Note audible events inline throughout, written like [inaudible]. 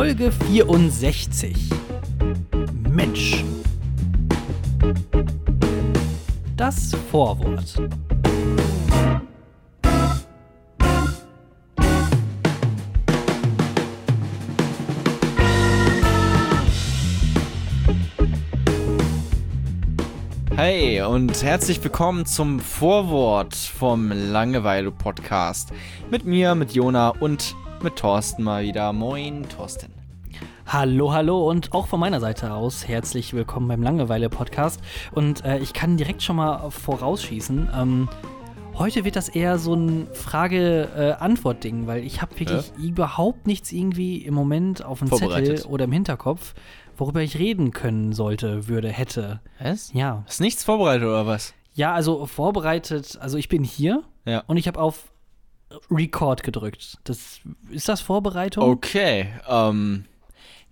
Folge 64. Mensch. Das Vorwort. Hey und herzlich willkommen zum Vorwort vom Langeweile-Podcast. Mit mir, mit Jona und mit Thorsten mal wieder. Moin, Thorsten. Hallo, hallo und auch von meiner Seite aus herzlich willkommen beim Langeweile-Podcast. Und äh, ich kann direkt schon mal vorausschießen. Ähm, heute wird das eher so ein Frage-Antwort-Ding, weil ich habe wirklich Ja? überhaupt nichts irgendwie im Moment auf dem Zettel oder im Hinterkopf, worüber ich reden können sollte, würde, hätte. Was? Ja. Ist nichts vorbereitet oder was? Ja, also vorbereitet, also ich bin hier Ja. und ich habe auf Record gedrückt. Das, ist das Vorbereitung? Okay, ähm.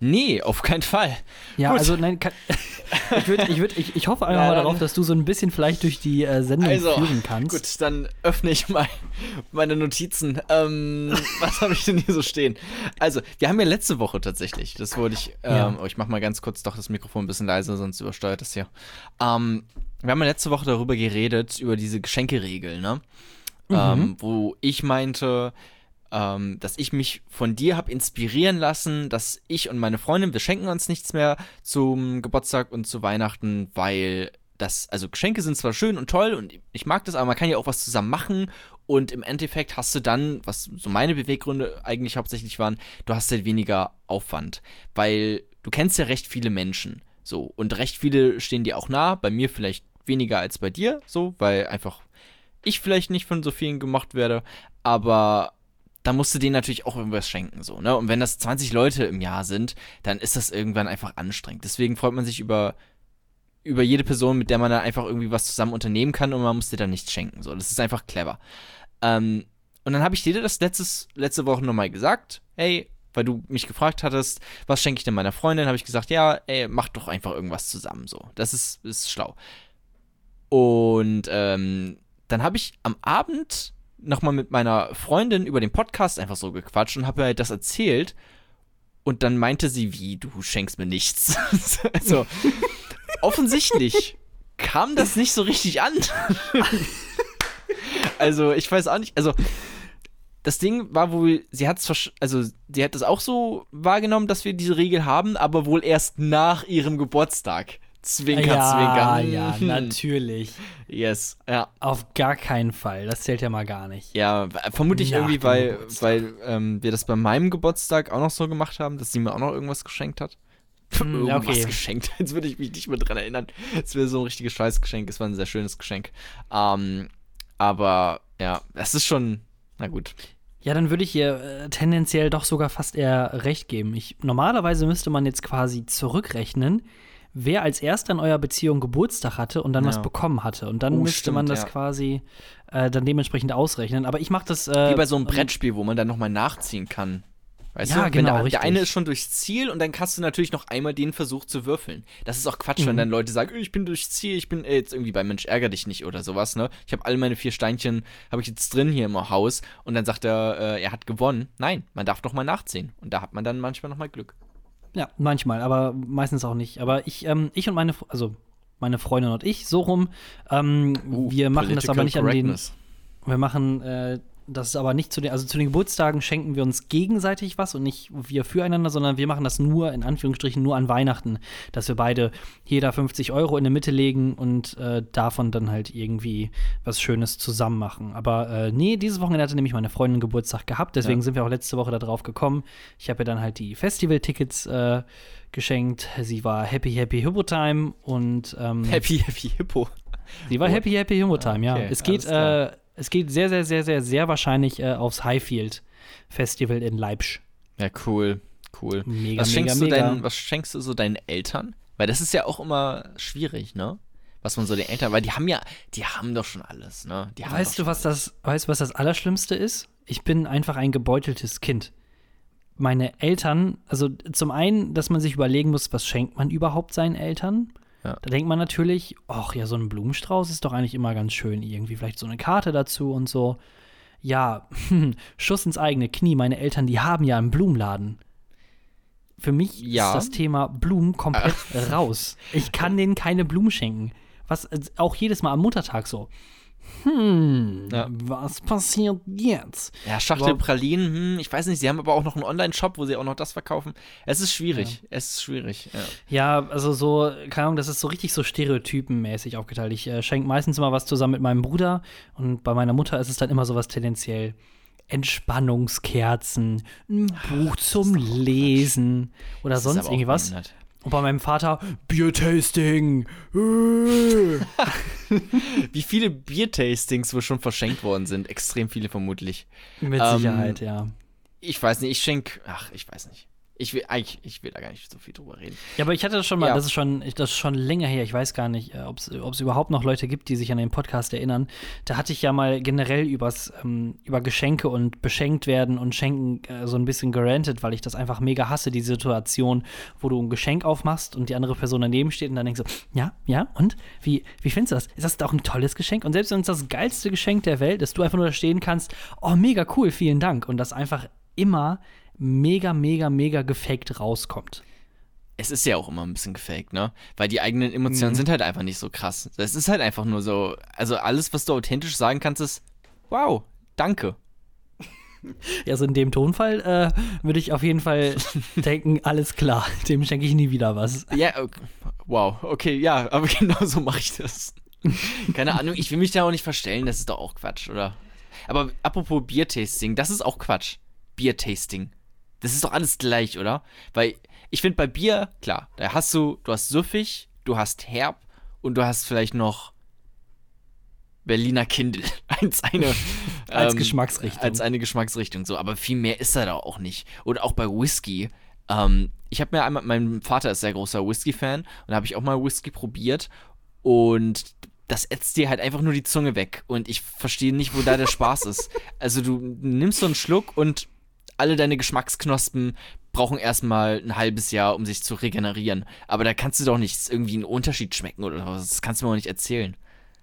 Nee, auf keinen Fall. Ja, Gut. also nein, kann, [laughs] ich, würd, ich, würd, ich, ich hoffe einfach Ja, mal darauf, dass du so ein bisschen vielleicht durch die äh, Sendung Also, führen kannst. gut, dann öffne ich mal meine Notizen. Ähm, [laughs] was habe ich denn hier so stehen? Also, wir haben ja letzte Woche tatsächlich, das wollte ich, ähm, Ja. oh, ich mach mal ganz kurz doch das Mikrofon ein bisschen leiser, sonst übersteuert das hier. Ähm, wir haben ja letzte Woche darüber geredet, über diese Geschenkeregel, ne? Mhm. Ähm, wo ich meinte, ähm, dass ich mich von dir habe inspirieren lassen, dass ich und meine Freundin, wir schenken uns nichts mehr zum Geburtstag und zu Weihnachten, weil das, also Geschenke sind zwar schön und toll und ich mag das, aber man kann ja auch was zusammen machen und im Endeffekt hast du dann, was so meine Beweggründe eigentlich hauptsächlich waren, du hast halt weniger Aufwand, weil du kennst ja recht viele Menschen, so und recht viele stehen dir auch nah, bei mir vielleicht weniger als bei dir, so, weil einfach ich vielleicht nicht von so vielen gemocht werde, aber da musst du denen natürlich auch irgendwas schenken, so, ne? Und wenn das 20 Leute im Jahr sind, dann ist das irgendwann einfach anstrengend. Deswegen freut man sich über, über jede Person, mit der man dann einfach irgendwie was zusammen unternehmen kann und man muss dir dann nichts schenken, so. Das ist einfach clever. Ähm, und dann habe ich dir das letztes, letzte Woche nochmal gesagt, hey, weil du mich gefragt hattest, was schenke ich denn meiner Freundin, habe ich gesagt, ja, ey, mach doch einfach irgendwas zusammen, so. Das ist, ist schlau. Und ähm, dann habe ich am Abend nochmal mit meiner Freundin über den Podcast einfach so gequatscht und habe ihr halt das erzählt. Und dann meinte sie, wie, du schenkst mir nichts. [laughs] also, offensichtlich kam das nicht so richtig an. [laughs] also, ich weiß auch nicht, also, das Ding war wohl, sie hat es, also, sie hat es auch so wahrgenommen, dass wir diese Regel haben, aber wohl erst nach ihrem Geburtstag. Zwinker, ja, zwinker. ja, [laughs] natürlich. Yes, ja. Auf gar keinen Fall. Das zählt ja mal gar nicht. Ja, vermutlich Nach irgendwie, weil, Geburtstag. weil ähm, wir das bei meinem Geburtstag auch noch so gemacht haben, dass sie mir auch noch irgendwas geschenkt hat. Ja, [laughs] irgendwas okay. geschenkt. [laughs] Jetzt würde ich mich nicht mehr dran erinnern. Es wäre so ein richtiges Scheißgeschenk. Es war ein sehr schönes Geschenk. Ähm, aber ja, es ist schon, na gut. Ja, dann würde ich ihr äh, tendenziell doch sogar fast eher recht geben. Ich, normalerweise müsste man jetzt quasi zurückrechnen, wer als erster in eurer Beziehung Geburtstag hatte und dann Ja. was bekommen hatte. Und dann Oh, müsste man stimmt, das ja. quasi äh, dann dementsprechend ausrechnen. Aber ich mache das. Äh, Wie bei so einem Brettspiel, wo man dann nochmal nachziehen kann. Weißt Ja, du, wenn genau, der, der eine ist schon durchs Ziel und dann hast du natürlich noch einmal den Versuch zu würfeln. Das ist auch Quatsch, Mhm. wenn dann Leute sagen, ich bin durchs Ziel, ich bin äh, jetzt irgendwie bei Mensch ärger dich nicht oder sowas, ne? Ich habe all meine vier Steinchen, habe ich jetzt drin hier im Haus und dann sagt er, äh, er hat gewonnen. Nein, man darf noch mal nachziehen und da hat man dann manchmal noch mal Glück. Ja, manchmal, aber meistens auch nicht. Aber ich, ähm, ich und meine, also meine Freundin und ich, so rum, ähm, Uh, wir machen das aber nicht an den, wir machen äh, das aber nicht zu den, also zu den Geburtstagen schenken wir uns gegenseitig was und nicht wir füreinander, sondern wir machen das nur, in Anführungsstrichen, nur an Weihnachten, dass wir beide jeder 50 Euro in der Mitte legen und äh, davon dann halt irgendwie was Schönes zusammen machen. Aber äh, nee, dieses Wochenende hatte nämlich meine Freundin Geburtstag gehabt, deswegen Ja. sind wir auch letzte Woche da drauf gekommen. Ich habe ihr dann halt die Festival-Tickets äh, geschenkt. Sie war Happy Happy Hippo Time und ähm, Happy, happy Hippo. Sie war Oh. Happy Happy Hippo Time, ja. Okay, Es geht, äh, es geht sehr, sehr, sehr, sehr, sehr wahrscheinlich äh, aufs Highfield Festival in Leipzig. Ja, cool, cool. Mega, was, mega, schenkst mega. Du deinen, was schenkst du so deinen Eltern? Weil das ist ja auch immer schwierig, ne? Was man so den Eltern, weil die haben ja, die haben doch schon alles, ne? Weißt du, was das, weißt, du, was das Allerschlimmste ist? Ich bin einfach ein gebeuteltes Kind. Meine Eltern, also zum einen, dass man sich überlegen muss, was schenkt man überhaupt seinen Eltern? Ja. Da denkt man natürlich, ach ja, so ein Blumenstrauß ist doch eigentlich immer ganz schön. Irgendwie vielleicht so eine Karte dazu und so. Ja, [laughs] Schuss ins eigene Knie. Meine Eltern, die haben ja einen Blumenladen. für mich Ja. ist das Thema Blumen komplett [laughs] raus. Ich kann denen keine Blumen schenken. Was äh, auch jedes Mal am Muttertag so. Hm, Ja. was passiert jetzt? Ja, Schachtel Überhaupt- Pralinen, hm, ich weiß nicht, sie haben aber auch noch einen Online-Shop, wo sie auch noch das verkaufen. Es ist schwierig, es ist schwierig. Ja. Ja, also so, keine Ahnung, das ist so richtig so stereotypenmäßig aufgeteilt. Ich äh, schenke meistens immer was zusammen mit meinem Bruder und bei meiner Mutter ist es dann immer sowas tendenziell Entspannungskerzen, ein Buch zum Lesen oder sonst aber auch irgendwie was. behindert. Und bei meinem Vater Biertasting. Äh. [laughs] Wie viele Biertastings wohl schon verschenkt worden sind? Extrem viele vermutlich. Mit Ähm, Sicherheit, ja. Ich weiß nicht, ich schenk, ach, ich weiß nicht. Ich will eigentlich, ich will da gar nicht so viel drüber reden. Ja, aber ich hatte das schon mal, Ja. das ist schon, das ist schon länger her. Ich weiß gar nicht, äh, ob es überhaupt noch Leute gibt, die sich an den Podcast erinnern. Da hatte ich ja mal generell übers, ähm, über Geschenke und beschenkt werden und Schenken äh, so ein bisschen gerantet, weil ich das einfach mega hasse, die Situation, wo du ein Geschenk aufmachst und die andere Person daneben steht und dann denkst du, ja, ja, und? Wie, wie findest du das? Ist das doch ein tolles Geschenk? Und selbst wenn es das geilste Geschenk der Welt ist, du einfach nur da stehen kannst, oh, mega cool, vielen Dank. Und das einfach immer mega, mega, mega gefaked rauskommt. Es ist ja auch immer ein bisschen gefaked, ne? Weil die eigenen Emotionen Mhm. sind halt einfach nicht so krass. Es ist halt einfach nur so, also alles, was du authentisch sagen kannst, ist, wow, danke. [laughs] Ja, also in dem Tonfall äh, würde ich auf jeden Fall [laughs] denken, alles klar, [laughs] dem schenke ich nie wieder was. Ja, okay. wow, okay, ja, aber genau so mache ich das. Keine Ahnung, ich will mich da auch nicht verstellen, das ist doch auch Quatsch, oder? Aber apropos Biertasting, das ist auch Quatsch. Biertasting. Das ist doch alles gleich, oder? Weil ich finde bei Bier, klar, da hast du, du hast süffig, du hast herb und du hast vielleicht noch Berliner Kindl [laughs] als eine [laughs] Als ähm, Geschmacksrichtung. Als eine Geschmacksrichtung so, aber viel mehr ist da da auch nicht. Oder auch bei Whisky. Ähm, ich habe mir einmal, mein Vater ist sehr großer Whisky-Fan und da habe ich auch mal Whisky probiert und das ätzt dir halt einfach nur die Zunge weg und ich verstehe nicht, wo da der Spaß ist. [laughs] Also du nimmst so einen Schluck und alle deine Geschmacksknospen brauchen erstmal ein halbes Jahr, um sich zu regenerieren. Aber da kannst du doch nicht irgendwie einen Unterschied schmecken oder was. Das kannst du mir auch nicht erzählen.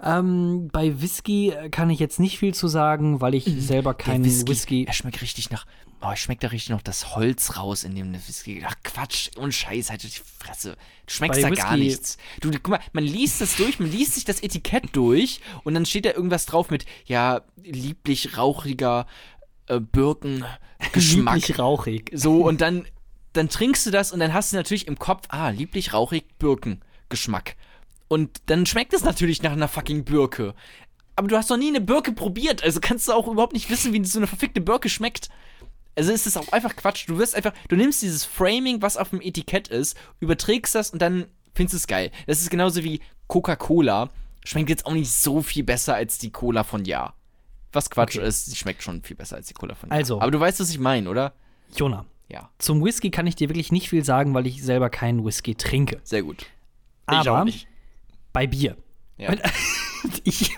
Ähm, bei Whisky äh, kann ich jetzt nicht viel zu sagen, weil ich selber keinen Mhm. Der Whisky. Er schmeckt richtig nach. Oh, ich schmeckt da richtig noch das Holz raus in dem Whisky. Ach Quatsch, und Scheiß, halt die Fresse. Du schmeckst Bei da gar Whisky- nichts. Du, guck mal, man liest das durch, man liest sich das Etikett durch und dann steht da irgendwas drauf mit, ja, lieblich rauchiger äh, Birkengeschmack. Lieblich rauchig. So, und dann, dann trinkst du das und dann hast du natürlich im Kopf, ah, lieblich rauchig Birkengeschmack. Und dann schmeckt es natürlich nach einer fucking Birke. Aber du hast noch nie eine Birke probiert, also kannst du auch überhaupt nicht wissen, wie so eine verfickte Birke schmeckt. Also ist es auch einfach Quatsch. Du wirst einfach, du nimmst dieses Framing, was auf dem Etikett ist, überträgst das und dann findest du es geil. Das ist genauso wie Coca-Cola. Schmeckt jetzt auch nicht so viel besser als die Cola von Ja. Was Quatsch Okay. ist, sie schmeckt schon viel besser als die Cola von Ja. Also. Aber du weißt, was ich meine, oder? Jona, Ja. zum Whisky kann ich dir wirklich nicht viel sagen, weil ich selber keinen Whisky trinke. Sehr gut. Aber bei Bier. Ja. [laughs] Ich,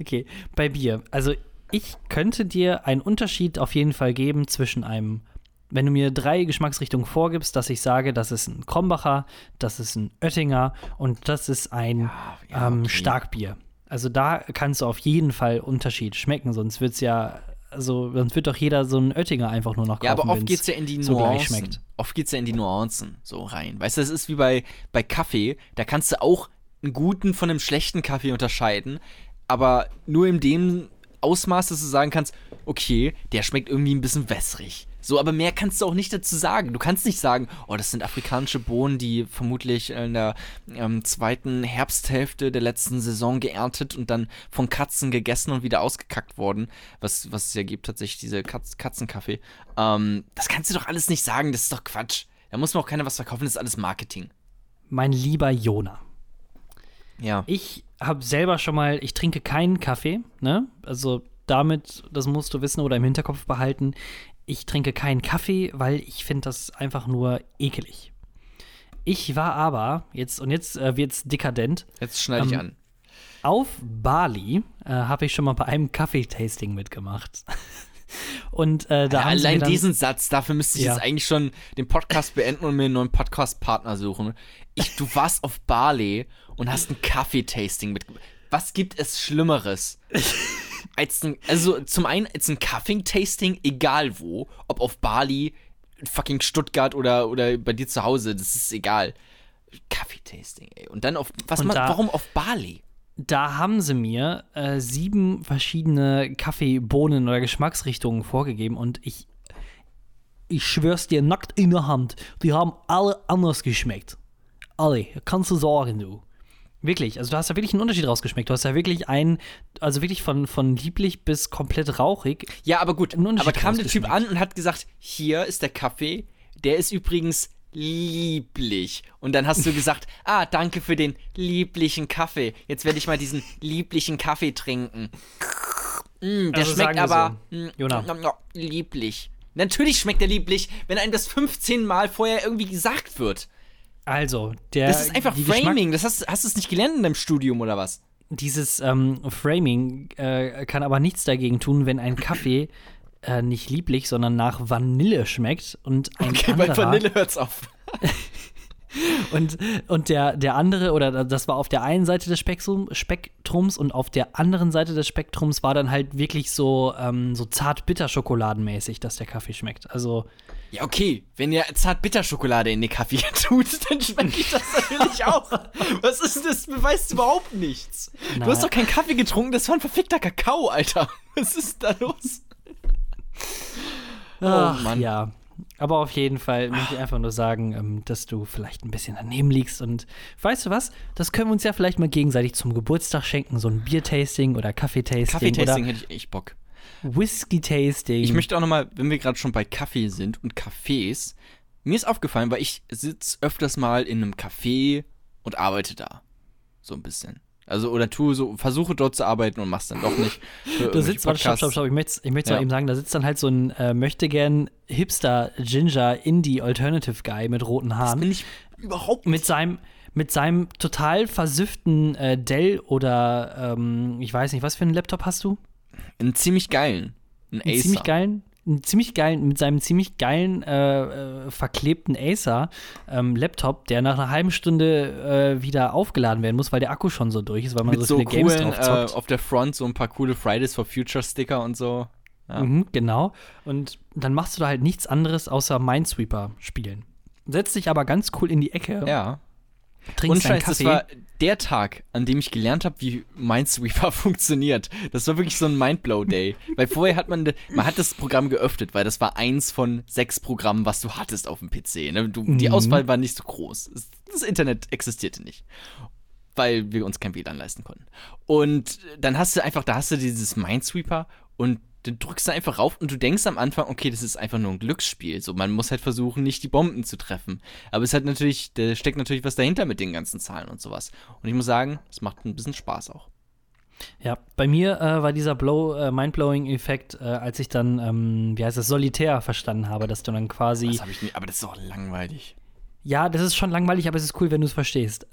okay, bei Bier. Also ich könnte dir einen Unterschied auf jeden Fall geben zwischen einem, wenn du mir drei Geschmacksrichtungen vorgibst, dass ich sage, das ist ein Krombacher, das ist ein Oettinger und das ist ein ja, ähm, okay. Starkbier. Also da kannst du auf jeden Fall Unterschied schmecken, sonst wird es ja, also sonst wird doch jeder so einen Oettinger einfach nur noch kaufen. Ja, aber oft geht's ja in die so Nuancen. schmeckt. Oft geht's ja in die Nuancen so rein. Weißt du, das ist wie bei, bei Kaffee. Da kannst du auch einen guten von einem schlechten Kaffee unterscheiden. Aber nur in dem Ausmaß, dass du sagen kannst, okay, der schmeckt irgendwie ein bisschen wässrig. So, aber mehr kannst du auch nicht dazu sagen. Du kannst nicht sagen, oh, das sind afrikanische Bohnen, die vermutlich in der ähm, zweiten Herbsthälfte der letzten Saison geerntet und dann von Katzen gegessen und wieder ausgekackt worden. Was, was es ja gibt, tatsächlich, diese Katz Katzenkaffee. Ähm, das kannst du doch alles nicht sagen, das ist doch Quatsch. Da muss mir auch keiner was verkaufen, das ist alles Marketing. Mein lieber Jona. Ja. Ich habe selber schon mal, ich trinke keinen Kaffee, ne? Also damit, das musst du wissen oder im Hinterkopf behalten. Ich trinke keinen Kaffee, weil ich finde das einfach nur ekelig. Ich war aber, jetzt, und jetzt äh, wird's dekadent, Jetzt schneide ich Ähm, an. auf Bali äh, habe ich schon mal bei einem Kaffeetasting mitgemacht. [laughs] und äh, da Ja, allein dann, diesen Satz, dafür müsste ich Ja. jetzt eigentlich schon den Podcast beenden und mir einen neuen Podcast-Partner suchen. Ich, du warst auf Bali und hast ein Kaffeetasting mit. Was gibt es Schlimmeres? [laughs] Als ein, also zum einen als ein Kaffee-Tasting, egal wo, ob auf Bali fucking Stuttgart oder, oder bei dir zu Hause, das ist egal. Kaffeetasting, ey. Und dann auf, was man, da- warum auf Bali? Da haben sie mir äh, sieben verschiedene Kaffeebohnen oder Geschmacksrichtungen vorgegeben und ich, ich schwör's dir nackt in der Hand, die haben alle anders geschmeckt. Alle, kannst du sagen, du. Wirklich, also du hast da wirklich einen Unterschied rausgeschmeckt. Du hast da wirklich einen, also wirklich von, von lieblich bis komplett rauchig. Ja, aber gut. Einen Unterschied Aber kam der Typ an und hat gesagt, hier ist der Kaffee, der ist übrigens lieblich. Und dann hast du gesagt, [laughs] ah, danke für den lieblichen Kaffee. Jetzt werde ich mal diesen lieblichen Kaffee trinken. Mm, der Also schmeckt aber so, mm, Jona. lieblich. Natürlich schmeckt der lieblich, wenn einem das 15 Mal vorher irgendwie gesagt wird. Also, der. Das ist einfach die Geschmack- Framing. Das hast, hast du es nicht gelernt in deinem Studium oder was? Dieses ähm, Framing äh, kann aber nichts dagegen tun, wenn ein Kaffee äh, nicht lieblich, sondern nach Vanille schmeckt und ein Okay, bei anderer Vanille hört's auf. [laughs] und, und der, der andere oder das war auf der einen Seite des Spektrum, Spektrums und auf der anderen Seite des Spektrums war dann halt wirklich so ähm, so zart bitter schokoladenmäßig, dass der Kaffee schmeckt. Also Ja, okay. Wenn ihr Zartbitterschokolade in den Kaffee [laughs] tut, dann schmecke ich das natürlich auch. Was ist das? Beweist überhaupt nichts. Na. Du hast doch keinen Kaffee getrunken, das war ein verfickter Kakao, Alter. Was ist da los? ach, Oh, Mann. ja. Aber auf jeden Fall möchte ich einfach nur sagen, ähm, dass du vielleicht ein bisschen daneben liegst. Und weißt du was? Das können wir uns ja vielleicht mal gegenseitig zum Geburtstag schenken. So ein Biertasting oder Kaffeetasting, Kaffeetasting hätte ich echt Bock. Whisky-Tasting. Ich möchte auch nochmal, wenn wir gerade schon bei Kaffee sind und Cafés, mir ist aufgefallen, weil ich sitze öfters mal in einem Café und arbeite da. So ein bisschen. Also, oder tu so, versuche dort zu arbeiten und mach's dann doch nicht. Da sitzt, warte, stopp, stopp, stopp, ich möchte ich Ja. mal eben sagen, da sitzt dann halt so ein äh, möchtegern Hipster Ginger Indie Alternative Guy mit roten Das Haaren. bin ich überhaupt mit seinem mit seinem total versüfften äh, Dell oder ähm, ich weiß nicht, was für einen Laptop hast du? Einen ziemlich geilen. Einen Einen Acer. ziemlich geilen, einen ziemlich geilen, mit seinem ziemlich geilen äh, äh, verklebten Acer ähm, Laptop, der nach einer halben Stunde äh, wieder aufgeladen werden muss, weil der Akku schon so durch ist, weil man Mit so so viele Games coolen, drauf äh, zockt. auf der Front so ein paar coole Fridays for Future Sticker und so. Ja. Mhm, genau. Und dann machst du da halt nichts anderes außer Minesweeper spielen. Setzt dich aber ganz cool in die Ecke, Ja. Trinkst Und Scheiß, das war der Tag, an dem ich gelernt habe, wie Minesweeper [laughs] funktioniert. Das war wirklich so ein Mindblow-Day. weil vorher hat man, man hat das Programm geöffnet, weil das war eins von sechs Programmen, was du hattest auf dem PC. Ne? Du, Die Mhm. Auswahl war nicht so groß. Das Internet existierte nicht. Weil wir uns kein WLAN leisten konnten. Und dann hast du einfach, da hast du dieses Minesweeper und dann drückst du einfach rauf und du denkst am Anfang, okay, das ist einfach nur ein Glücksspiel. So, man muss halt versuchen, nicht die Bomben zu treffen. Aber es hat natürlich, da steckt natürlich was dahinter mit den ganzen Zahlen und sowas. Und ich muss sagen, es macht ein bisschen Spaß auch. Ja, bei mir äh, war dieser Blow, äh, Mindblowing-Effekt, äh, als ich dann, ähm, wie heißt das, Solitär verstanden habe, dass du dann quasi. Das habe ich nicht, aber das ist auch langweilig. Ja, das ist schon langweilig, aber es ist cool, wenn du es verstehst.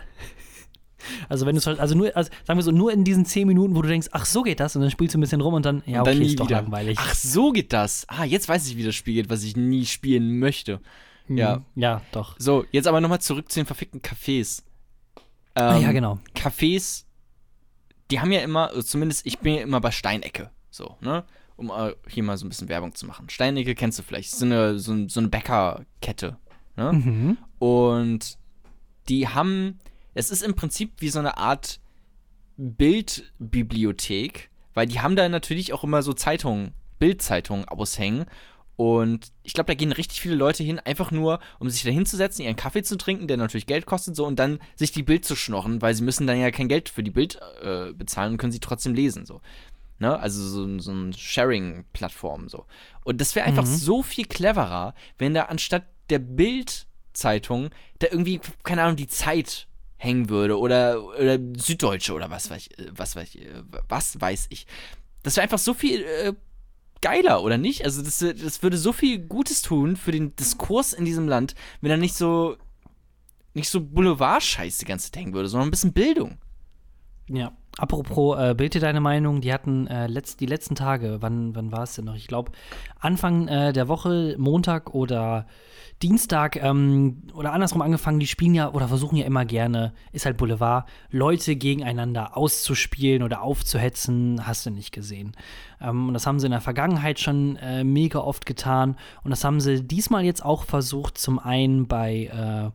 Also wenn du es also nur, also sagen wir so, nur in diesen zehn Minuten, wo du denkst, ach so geht das, und dann spielst du ein bisschen rum und dann, ja, okay, dann ist doch wieder. langweilig. Ach, so geht das. Ah, jetzt weiß ich, wie das Spiel geht, was ich nie spielen möchte. Ja. Hm, Ja, doch. So, jetzt aber nochmal zurück zu den verfickten Cafés. ah, Ähm, ja, genau. Cafés, die haben ja immer, also zumindest ich bin ja immer bei Steinecke, so, ne? Um äh, hier mal so ein bisschen Werbung zu machen. Steinecke kennst du vielleicht, ist so eine, so, so eine Bäckerkette, ne? Mhm. Und die haben, es ist im Prinzip wie so eine Art Bildbibliothek, weil die haben da natürlich auch immer so Zeitungen, Bildzeitungen aushängen. Und ich glaube, da gehen richtig viele Leute hin, einfach nur, um sich da hinzusetzen, ihren Kaffee zu trinken, der natürlich Geld kostet, so, und dann sich die Bild zu schnorren, weil sie müssen dann ja kein Geld für die Bild äh, bezahlen und können sie trotzdem lesen, so. Ne? Also so, so ein Sharing-Plattform, so. Und das wäre einfach Mhm. so viel cleverer, wenn da anstatt der Bild-Zeitung da irgendwie, keine Ahnung, die Zeit hängen würde oder, oder Süddeutsche oder was weiß ich, äh, was weiß ich, äh, was weiß ich. Das wäre einfach so viel äh, geiler, oder nicht? Also das, das würde so viel Gutes tun für den Diskurs in diesem Land, wenn er nicht so nicht so Boulevard-Scheiß die ganze Zeit hängen würde, sondern ein bisschen Bildung. Ja, Apropos, äh, bild dir deine Meinung, die hatten äh, letzt, die letzten Tage, wann, wann war es denn noch? Ich glaube, Anfang äh, der Woche, Montag oder Dienstag ähm, oder andersrum angefangen, die spielen ja oder versuchen ja immer gerne, ist halt Boulevard, Leute gegeneinander auszuspielen oder aufzuhetzen, hast du nicht gesehen. Ähm, und das haben sie in der Vergangenheit schon äh, mega oft getan und das haben sie diesmal jetzt auch versucht, zum einen bei äh,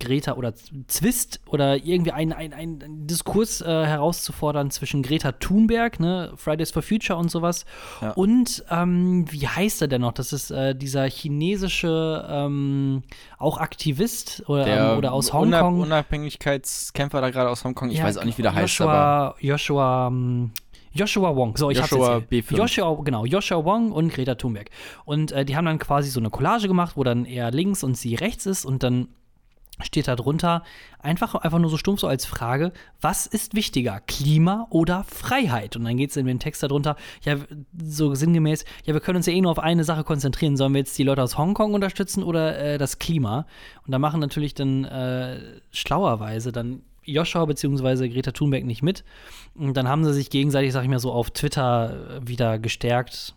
Greta oder Zwist oder irgendwie einen ein Diskurs äh, herauszufordern zwischen Greta Thunberg, ne, Fridays for Future und sowas, ja. und ähm, wie heißt er denn noch? Das ist äh, dieser chinesische ähm, auch Aktivist oder, ähm, oder aus Hongkong. Unabhängigkeitskämpfer da gerade aus Hongkong, ich ja, weiß auch nicht, wie der Joshua, heißt. Joshua, ähm, Joshua Wong, so ich Joshua B5. Joshua, genau, Joshua Wong und Greta Thunberg. Und äh, die haben dann quasi so eine Collage gemacht, wo dann er links und sie rechts ist und dann steht da drunter einfach, einfach nur so stumpf so als Frage, was ist wichtiger, Klima oder Freiheit? Und dann geht es in den Text darunter, ja, so sinngemäß, ja, wir können uns ja eh nur auf eine Sache konzentrieren. Sollen wir jetzt die Leute aus Hongkong unterstützen oder äh, das Klima? Und da machen natürlich dann äh, schlauerweise dann Joshua bzw. Greta Thunberg nicht mit. Und dann haben sie sich gegenseitig, sag ich mal, so auf Twitter äh, wieder gestärkt.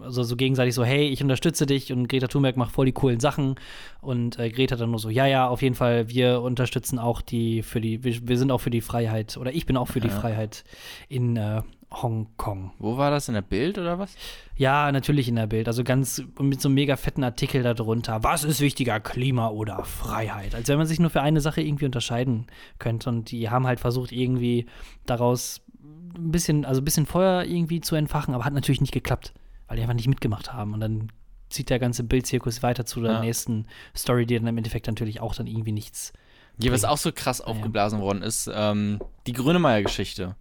Also so gegenseitig so, hey, ich unterstütze dich und Greta Thunberg macht voll die coolen Sachen. Und äh, Greta dann nur so, ja, ja, auf jeden Fall, wir unterstützen auch die, für die, wir, wir sind auch für die Freiheit, oder ich bin auch für ja. die Freiheit in äh, Hongkong. Wo war das in der Bild oder was? Ja, natürlich in der Bild. Also ganz mit so einem mega fetten Artikel darunter. Was ist wichtiger, Klima oder Freiheit? Als wenn man sich nur für eine Sache irgendwie unterscheiden könnte. Und die haben halt versucht, irgendwie daraus ein bisschen, also ein bisschen Feuer irgendwie zu entfachen, aber hat natürlich nicht geklappt, weil die einfach nicht mitgemacht haben. Und dann zieht der ganze Bildzirkus weiter zu der ja. nächsten Story, die dann im Endeffekt natürlich auch dann irgendwie nichts. Ja, was auch so krass aufgeblasen ja. worden ist, ähm, die Grönemeyer-Geschichte.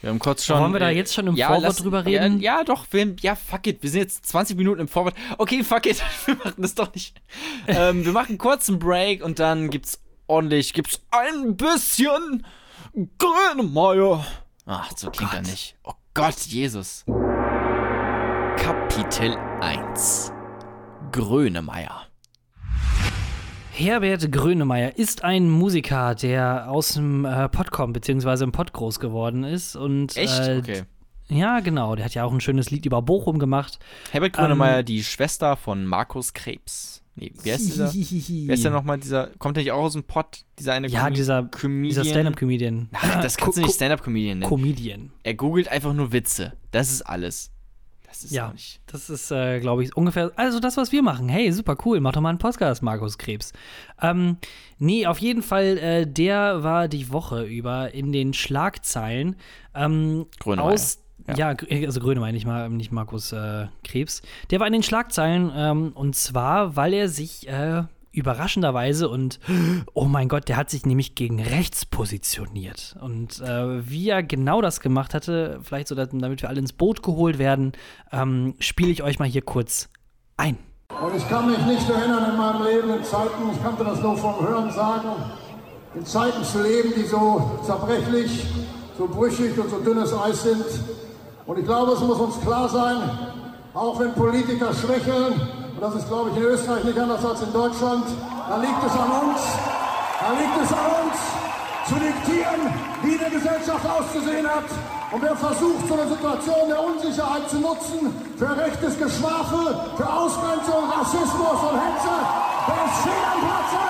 Wir haben kurz schon. Wollen wir da jetzt schon im ja, Vorwort lass, drüber reden? Ja, ja doch. Wir, ja, fuck it. Wir sind jetzt 20 Minuten im Vorwort. Okay, fuck it. [laughs] Wir machen das doch nicht. ähm, wir machen kurz einen Break und dann gibt's ordentlich, gibt's ein bisschen Grönemeyer. Ach, so klingt er nicht. Oh Gott, Jesus. Kapitel 1 Grönemeyer Herbert Grönemeyer ist ein Musiker, der aus dem äh, Pott kommt, beziehungsweise im Pott groß geworden ist. Und, Echt? Äh, okay. Ja, genau. Der hat ja auch ein schönes Lied über Bochum gemacht. Herbert Grönemeyer, ähm, die Schwester von Markus Krebs. Nee, wer ist dieser? wer ist der nochmal dieser? Kommt der nicht auch aus dem Pott? Dieser eine Ja, Com dieser, dieser Stand-Up-Comedian. Das kannst du nicht Stand-Up-Comedian nennen. Comedian. Er googelt einfach nur Witze. Das ist alles. Das ist ja, das ist, äh, glaube ich, ungefähr, also das, was wir machen. Hey, super cool, mach doch mal einen Podcast, Markus Krebs. Ähm, nee, auf jeden Fall, äh, der war die Woche über in den Schlagzeilen ähm, aus ja. ja, also Gröne meine ich mal, nicht Markus äh, Krebs. Der war in den Schlagzeilen ähm, und zwar, weil er sich äh, überraschenderweise und oh mein Gott, der hat sich nämlich gegen rechts positioniert. Und äh, wie er genau das gemacht hatte, vielleicht so, damit wir alle ins Boot geholt werden, ähm, spiele ich euch mal hier kurz ein. Und ich kann mich nicht erinnern in meinem Leben in Zeiten, ich kannte das nur vom Hören sagen, in Zeiten zu leben, die so zerbrechlich, so brüchig und so dünnes Eis sind. Und ich glaube, es muss uns klar sein, auch wenn Politiker schwächeln, und das ist, glaube ich, in Österreich nicht anders als in Deutschland. Da liegt es an uns, da liegt es an uns, zu diktieren, wie eine Gesellschaft auszusehen hat. Und wer versucht, so eine Situation der Unsicherheit zu nutzen, für rechtes Geschwafel, für Ausgrenzung, Rassismus und Hetze, der ist fehl am Platze.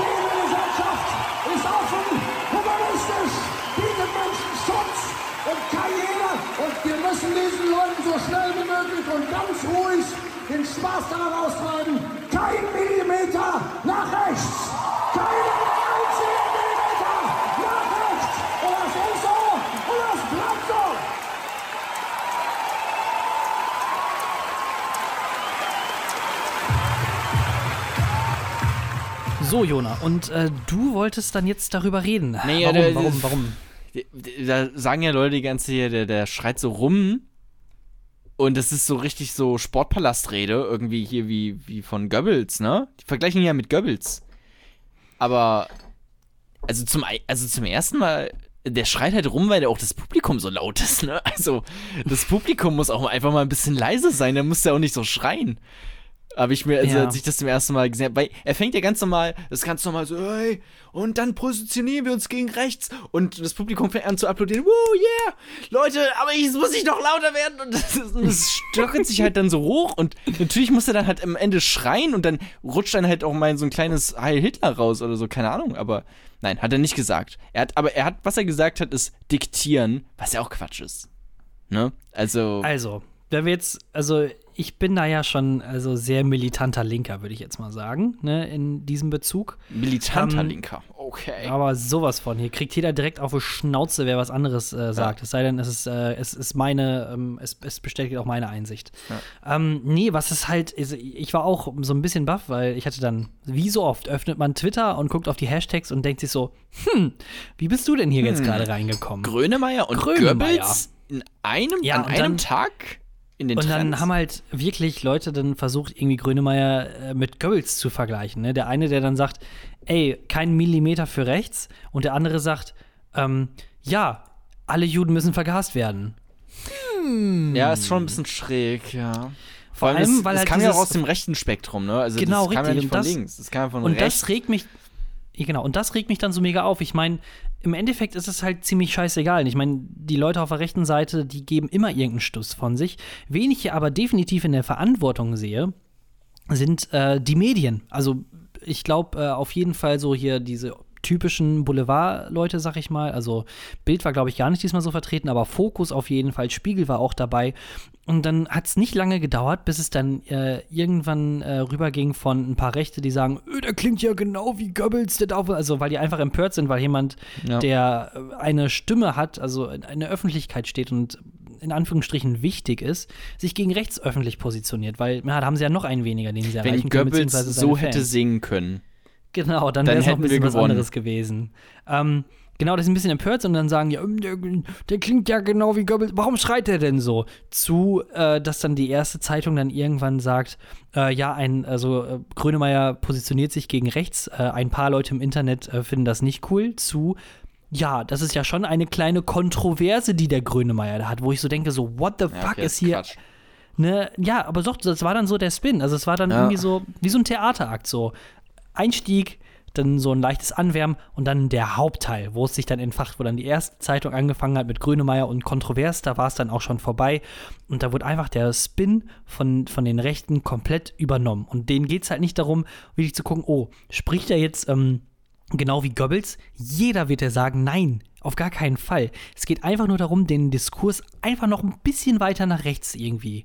Diese Gesellschaft ist offen, humanistisch, bietet Menschen Schutz und Karriere. Und wir müssen diesen Leuten so schnell wie möglich und ganz ruhig den Spaß daran austreiben. Kein Millimeter nach rechts. Keinen einzigen Millimeter nach rechts. Und das ist so und das bleibt so. So, Jona, und äh, du wolltest dann jetzt darüber reden. Nee, warum, der, warum, warum? Da sagen ja Leute die ganze hier, der, der schreit so rum und das ist so richtig so Sportpalastrede, irgendwie hier wie, wie von Goebbels, ne? Die vergleichen ja mit Goebbels. Aber, also zum, also zum ersten Mal, der schreit halt rum, weil auch das Publikum so laut ist, ne? Also, das Publikum muss auch einfach mal ein bisschen leise sein, der muss ja auch nicht so schreien. Habe ich mir, also Ja. als ich das zum ersten Mal gesehen habe, weil er fängt ja ganz normal, das ist ganz normal so, hey, und dann positionieren wir uns gegen rechts und das Publikum fängt an zu applaudieren, woo, yeah, Leute, aber ich muss ich noch lauter werden und das, stockert sich halt dann so hoch und natürlich muss er dann halt am Ende schreien und dann rutscht dann halt auch mal so ein kleines Heil Hitler raus oder so, keine Ahnung, aber nein, hat er nicht gesagt. Er hat, aber er hat, was er gesagt hat, ist diktieren, was ja auch Quatsch ist. Ne? Also, Also, wenn wir jetzt, also ich bin da ja schon also sehr militanter Linker, würde ich jetzt mal sagen, ne, in diesem Bezug. militanter ähm, Linker. Okay. Aber sowas von. Hier kriegt jeder direkt auf die Schnauze, wer was anderes äh, sagt. Es sei denn, es ist, äh, es ist meine, ähm, es, es bestätigt auch meine Einsicht. Ähm, nee, was ist halt, ist, ich war auch so ein bisschen baff, weil ich hatte dann, wie so oft, öffnet man Twitter und guckt auf die Hashtags und denkt sich so, hm, wie bist du denn hier jetzt gerade reingekommen? Grönemeyer und Grönemeyer. Goebbels in einem, Ja, an einem dann- Tag in den Und dann Trends? haben halt wirklich Leute dann versucht, irgendwie Grönemeyer äh, mit Goebbels zu vergleichen. Ne? Der eine, der dann sagt, ey, kein Millimeter für rechts. Und der andere sagt, ähm, ja, alle Juden müssen vergast werden. ja, ist schon ein bisschen schräg, ja. Vor allem, allem, das, weil das halt kam ja auch aus dem rechten Spektrum, ne? Also Genau, das kam ja richtig. nicht von Und das- links, das kam von Und rechts. das regt mich. Genau, und das regt mich dann so mega auf. Ich meine, im Endeffekt ist es halt ziemlich scheißegal. Ich meine, die Leute auf der rechten Seite, die geben immer irgendeinen Stuss von sich. Wen ich hier aber definitiv in der Verantwortung sehe, sind äh, die Medien. Also ich glaube äh, auf jeden Fall so hier diese typischen Boulevard-Leute, sag ich mal. Also Bild war, glaube ich, gar nicht diesmal so vertreten, aber Fokus auf jeden Fall, Spiegel war auch dabei. Und dann hat es nicht lange gedauert, bis es dann äh, irgendwann äh, rüberging von ein paar Rechte, die sagen, öh, der klingt ja genau wie Goebbels, der darf, also weil die einfach empört sind, weil jemand, Ja. der äh, eine Stimme hat, also in der Öffentlichkeit steht und in Anführungsstrichen wichtig ist, sich gegen rechts öffentlich positioniert, weil ja, da haben sie ja noch einen weniger, den sie Wenn erreichen können, Goebbels so hätte Fans. singen können. Genau, dann, Dann wäre es noch ein bisschen was anderes gewesen. Ähm, genau, das ist ein bisschen empört und dann sagen, ja, ähm, der, der klingt ja genau wie Goebbels. Warum schreit er denn so? Zu, äh, dass dann die erste Zeitung dann irgendwann sagt, äh, ja, ein, also äh, Grönemeyer positioniert sich gegen rechts. Äh, ein paar Leute im Internet äh, finden das nicht cool. Zu, ja, das ist ja schon eine kleine Kontroverse, die der Grönemeyer da hat, wo ich so denke, so, what the Ja, fuck okay, ist hier Quatsch. Ne, ja, aber doch, das war dann so der Spin. Also es war dann Ja. irgendwie so, wie so ein Theaterakt, so Einstieg, dann so ein leichtes Anwärmen und dann der Hauptteil, wo es sich dann entfacht, wo dann die erste Zeitung angefangen hat mit Grönemeyer und Kontrovers, da war es dann auch schon vorbei. Und da wurde einfach der Spin von, von den Rechten komplett übernommen. Und denen geht es halt nicht darum, wirklich zu gucken, oh, spricht er jetzt ähm, genau wie Goebbels? Jeder wird ja sagen, nein, auf gar keinen Fall. Es geht einfach nur darum, den Diskurs einfach noch ein bisschen weiter nach rechts irgendwie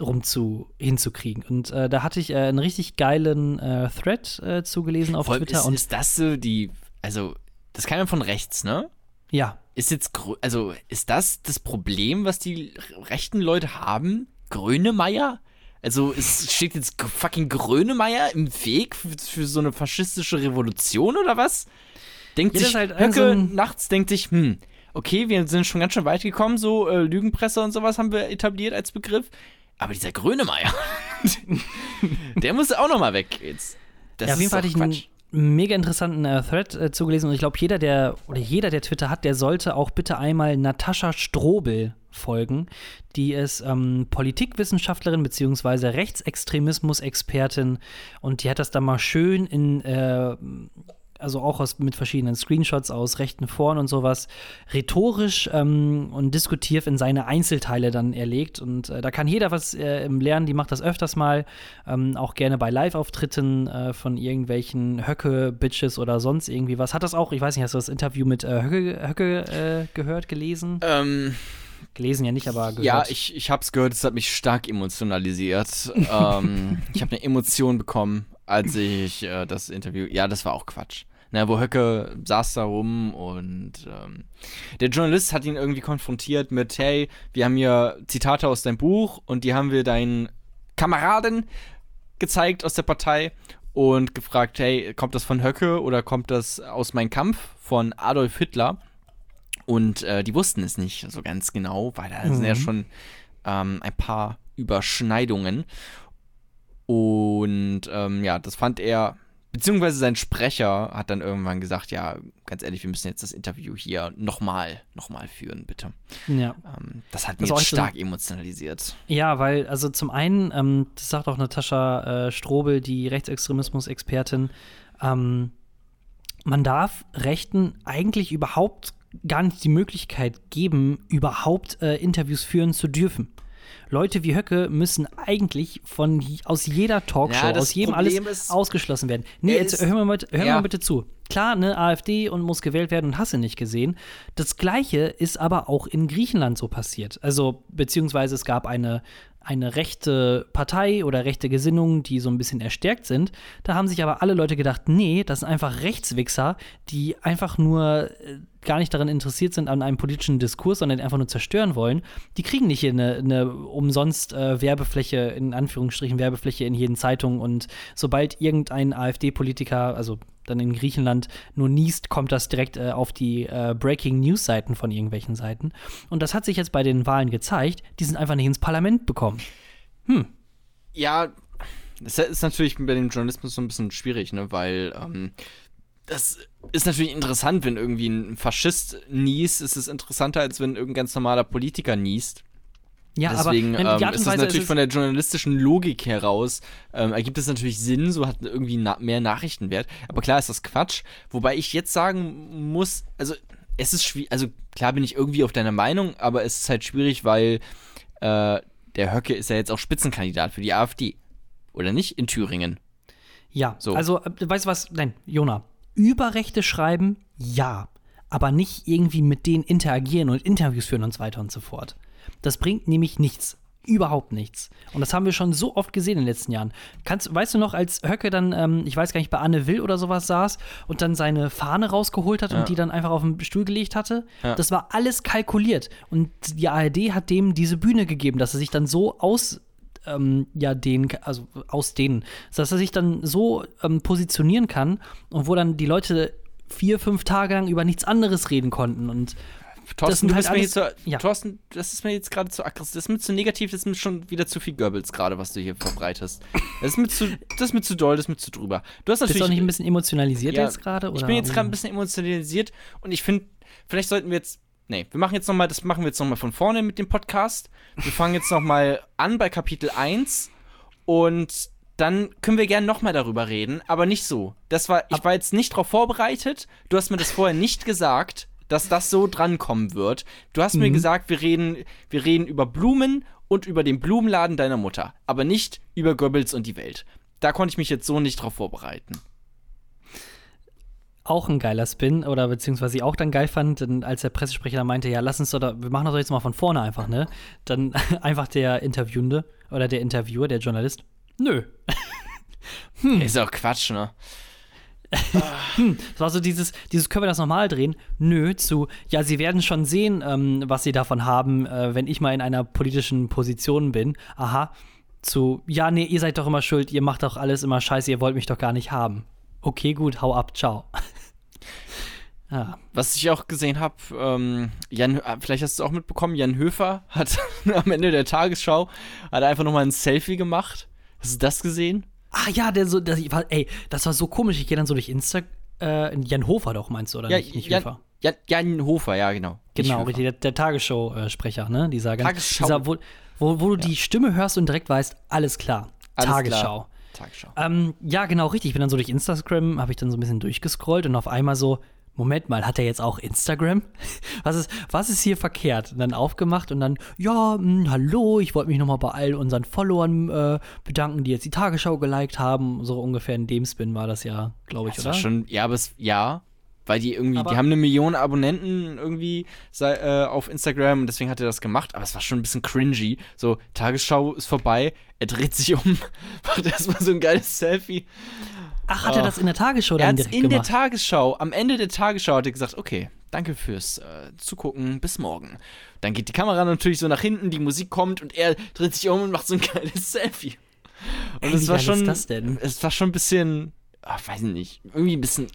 rum zu, hinzukriegen. Und äh, da hatte ich äh, einen richtig geilen äh, Thread äh, zugelesen auf Vor allem Twitter. ist, und ist das so die, also, das kam ja von rechts, ne? ja, Ist jetzt, also, ist das das Problem, was die rechten Leute haben? Grönemeyer? Also, es steht jetzt fucking Grönemeyer im Weg für, für so eine faschistische Revolution oder was? Denkt Ja, sich halt Höcke so ein- nachts, denkt sich, hm, okay, wir sind schon ganz schön weit gekommen, so äh, Lügenpresse und sowas haben wir etabliert als Begriff. Aber dieser Grönemeyer, [laughs] der muss auch nochmal weg jetzt. Das ja, auf jeden Fall hatte ich einen mega interessanten äh, Thread äh, zugelesen und ich glaube, jeder, der oder jeder, der Twitter hat, der sollte auch bitte einmal Natascha Strobel folgen. Die ist ähm, Politikwissenschaftlerin bzw. Rechtsextremismus-Expertin und die hat das da mal schön in äh, also auch aus, mit verschiedenen Screenshots aus rechten Foren und sowas, rhetorisch ähm, und diskutiert in seine Einzelteile dann erlegt. Und äh, da kann jeder was äh, lernen, die macht das öfters mal, ähm, auch gerne bei Live-Auftritten äh, von irgendwelchen Höcke-Bitches oder sonst irgendwie was. Hat das auch, ich weiß nicht, hast du das Interview mit äh, Höcke, Höcke äh, gehört, gelesen? Ähm, Gelesen ja nicht, aber gehört. Ja, ich, ich hab's gehört, es hat mich stark emotionalisiert. ähm, [laughs] ich habe eine Emotion bekommen, als ich äh, das Interview. Ja, das war auch Quatsch. Na, wo Höcke saß da rum und ähm, der Journalist hat ihn irgendwie konfrontiert mit, hey, wir haben hier Zitate aus deinem Buch und die haben wir deinen Kameraden gezeigt aus der Partei und gefragt, hey, kommt das von Höcke oder kommt das aus Mein Kampf von Adolf Hitler? Und äh, die wussten es nicht so ganz genau, weil da sind ja schon ähm, ein paar Überschneidungen. Und ähm, ja, das fand er beziehungsweise sein Sprecher hat dann irgendwann gesagt, ja, ganz ehrlich, wir müssen jetzt das Interview hier nochmal, nochmal führen, bitte. Ja. Ähm, das hat Das mich jetzt auch so- stark emotionalisiert. Ja, weil, also zum einen, ähm, das sagt auch Natascha äh, Strobel, die Rechtsextremismus-Expertin, ähm, man darf Rechten eigentlich überhaupt gar nicht die Möglichkeit geben, überhaupt äh, Interviews führen zu dürfen. Leute wie Höcke müssen eigentlich von aus jeder Talkshow, Ja, aus jedem Problem alles ist- ausgeschlossen werden. Nee, jetzt ist- hör mal, hör ja. mal bitte zu. Klar, ne, AfD und muss gewählt werden und hast du nicht gesehen. Das gleiche ist aber auch in Griechenland so passiert. Also, beziehungsweise es gab eine, eine rechte Partei oder rechte Gesinnung, die so ein bisschen erstärkt sind. Da haben sich aber alle Leute gedacht, nee, das sind einfach Rechtswichser, die einfach nur äh, gar nicht daran interessiert sind an einem politischen Diskurs, sondern einfach nur zerstören wollen. Die kriegen nicht hier eine, eine umsonst äh, Werbefläche, in Anführungsstrichen Werbefläche in jeden Zeitungen und sobald irgendein AfD-Politiker, also dann in Griechenland nur niest, kommt das direkt äh, auf die äh, Breaking News Seiten von irgendwelchen Seiten. Und das hat sich jetzt bei den Wahlen gezeigt. Die sind einfach nicht ins Parlament bekommen. Ja, das ist natürlich bei dem Journalismus so ein bisschen schwierig, ne, weil ähm, das ist natürlich interessant, wenn irgendwie ein Faschist niest, ist es interessanter, als wenn irgendein ganz normaler Politiker niest. Ja, Deswegen aber ähm, ist das natürlich ist von der journalistischen Logik heraus, ähm, ergibt es natürlich Sinn, so hat irgendwie na mehr Nachrichtenwert. Aber klar ist das Quatsch. Wobei ich jetzt sagen muss, also es ist schwierig, also klar bin ich irgendwie auf deiner Meinung, aber es ist halt schwierig, weil äh, der Höcke ist ja jetzt auch Spitzenkandidat für die AfD. Oder nicht? In Thüringen. Ja, So. also, äh, weißt du was? Nein, Jona. Über Rechte schreiben, ja. Aber nicht irgendwie mit denen interagieren und Interviews führen und so weiter und so fort. Das bringt nämlich nichts. Überhaupt nichts. Und das haben wir schon so oft gesehen in den letzten Jahren. Kannst, weißt du noch, als Höcke dann, ähm, ich weiß gar nicht, bei Anne Will oder sowas saß und dann seine Fahne rausgeholt hat Ja. und die dann einfach auf den Stuhl gelegt hatte? Ja. Das war alles kalkuliert. Und die ARD hat dem diese Bühne gegeben, dass er sich dann so aus ähm, ja, den, also aus denen, dass er sich dann so ähm, positionieren kann und wo dann die Leute vier, fünf Tage lang über nichts anderes reden konnten und Thorsten, du halt alles- zu, ja. Thorsten, das ist mir jetzt gerade zu aggressiv, das ist mir zu negativ, das ist mir schon wieder zu viel Goebbels gerade, was du hier verbreitest. Das ist mir zu, das ist mir zu doll, das ist mir zu drüber. Du hast bist du natürlich auch nicht ein bisschen emotionalisiert Ja, jetzt gerade? Ich bin jetzt gerade ein bisschen emotionalisiert und ich finde, vielleicht sollten wir jetzt. Nee, wir machen jetzt noch mal, das machen wir jetzt noch mal von vorne mit dem Podcast. Wir fangen jetzt noch mal an bei Kapitel 1 und dann können wir gerne noch mal darüber reden, aber nicht so. Das war, ich war jetzt nicht darauf vorbereitet. Du hast mir das vorher nicht gesagt, dass das so drankommen wird. Du hast mir Mhm. gesagt, wir reden, wir reden über Blumen und über den Blumenladen deiner Mutter, aber nicht über Goebbels und die Welt. Da konnte ich mich jetzt so nicht drauf vorbereiten. Auch ein geiler Spin, oder beziehungsweise ich auch dann geil fand, denn als der Pressesprecher dann meinte, ja, lass uns da, wir machen das doch jetzt mal von vorne einfach, ne? Dann [laughs] einfach der Interviewende oder der Interviewer, der Journalist, nö. [laughs] Ist auch Quatsch, ne? [laughs] Das war so dieses, dieses können wir das nochmal drehen? Nö, zu, ja, sie werden schon sehen, ähm, was sie davon haben, äh, wenn ich mal in einer politischen Position bin. Aha. Zu, ja, nee, ihr seid doch immer schuld, ihr macht doch alles immer scheiße, ihr wollt mich doch gar nicht haben. Okay, gut, hau ab, ciao. Ja. Was ich auch gesehen habe, ähm, Jan, äh, vielleicht hast du es auch mitbekommen, Jan Höfer [laughs] hat am Ende der Tagesschau hat einfach nochmal ein Selfie gemacht. Hast du das gesehen? Ah ja, der so, der, war- ey, das war so komisch. Ich gehe dann so durch Insta, äh, Jan Hofer doch meinst du, oder nicht, nicht Jan, Höfer? Jan, Jan Hofer, ja, genau. Genau, richtig, der, der Tagesschau-Sprecher, ne? Dieser Tagesschau. Dieser, wo, wo, wo du die Stimme hörst und direkt weißt, alles klar. Alles Tagesschau. Klar. Tagesschau. Ähm, ja, genau, richtig. Ich bin dann so durch Instagram, habe ich dann so ein bisschen durchgescrollt und auf einmal so, Moment mal, hat er jetzt auch Instagram? [laughs] Was ist, was ist hier verkehrt? Und dann aufgemacht und dann, ja, mh, hallo, ich wollte mich nochmal bei all unseren Followern äh, bedanken, die jetzt die Tagesschau geliked haben. So ungefähr in dem Spin war das ja, glaube ich, Das oder? war schon, ja, aber es, ja, weil die irgendwie, Aber- die haben eine Million Abonnenten irgendwie sei, äh, auf Instagram und deswegen hat er das gemacht, aber es war schon ein bisschen cringy. So, Tagesschau ist vorbei, er dreht sich um, [laughs] macht erstmal so ein geiles Selfie. Ach, hat er das in der Tagesschau dann direkt in der gemacht? Tagesschau, am Ende der Tagesschau hat er gesagt, okay, danke fürs äh, Zugucken, bis morgen. Dann geht die Kamera natürlich so nach hinten, die Musik kommt und er dreht sich um und macht so ein geiles [laughs] Selfie. Und Ey, es war schon, ist das denn? es war schon ein bisschen, ach, weiß ich nicht, irgendwie ein bisschen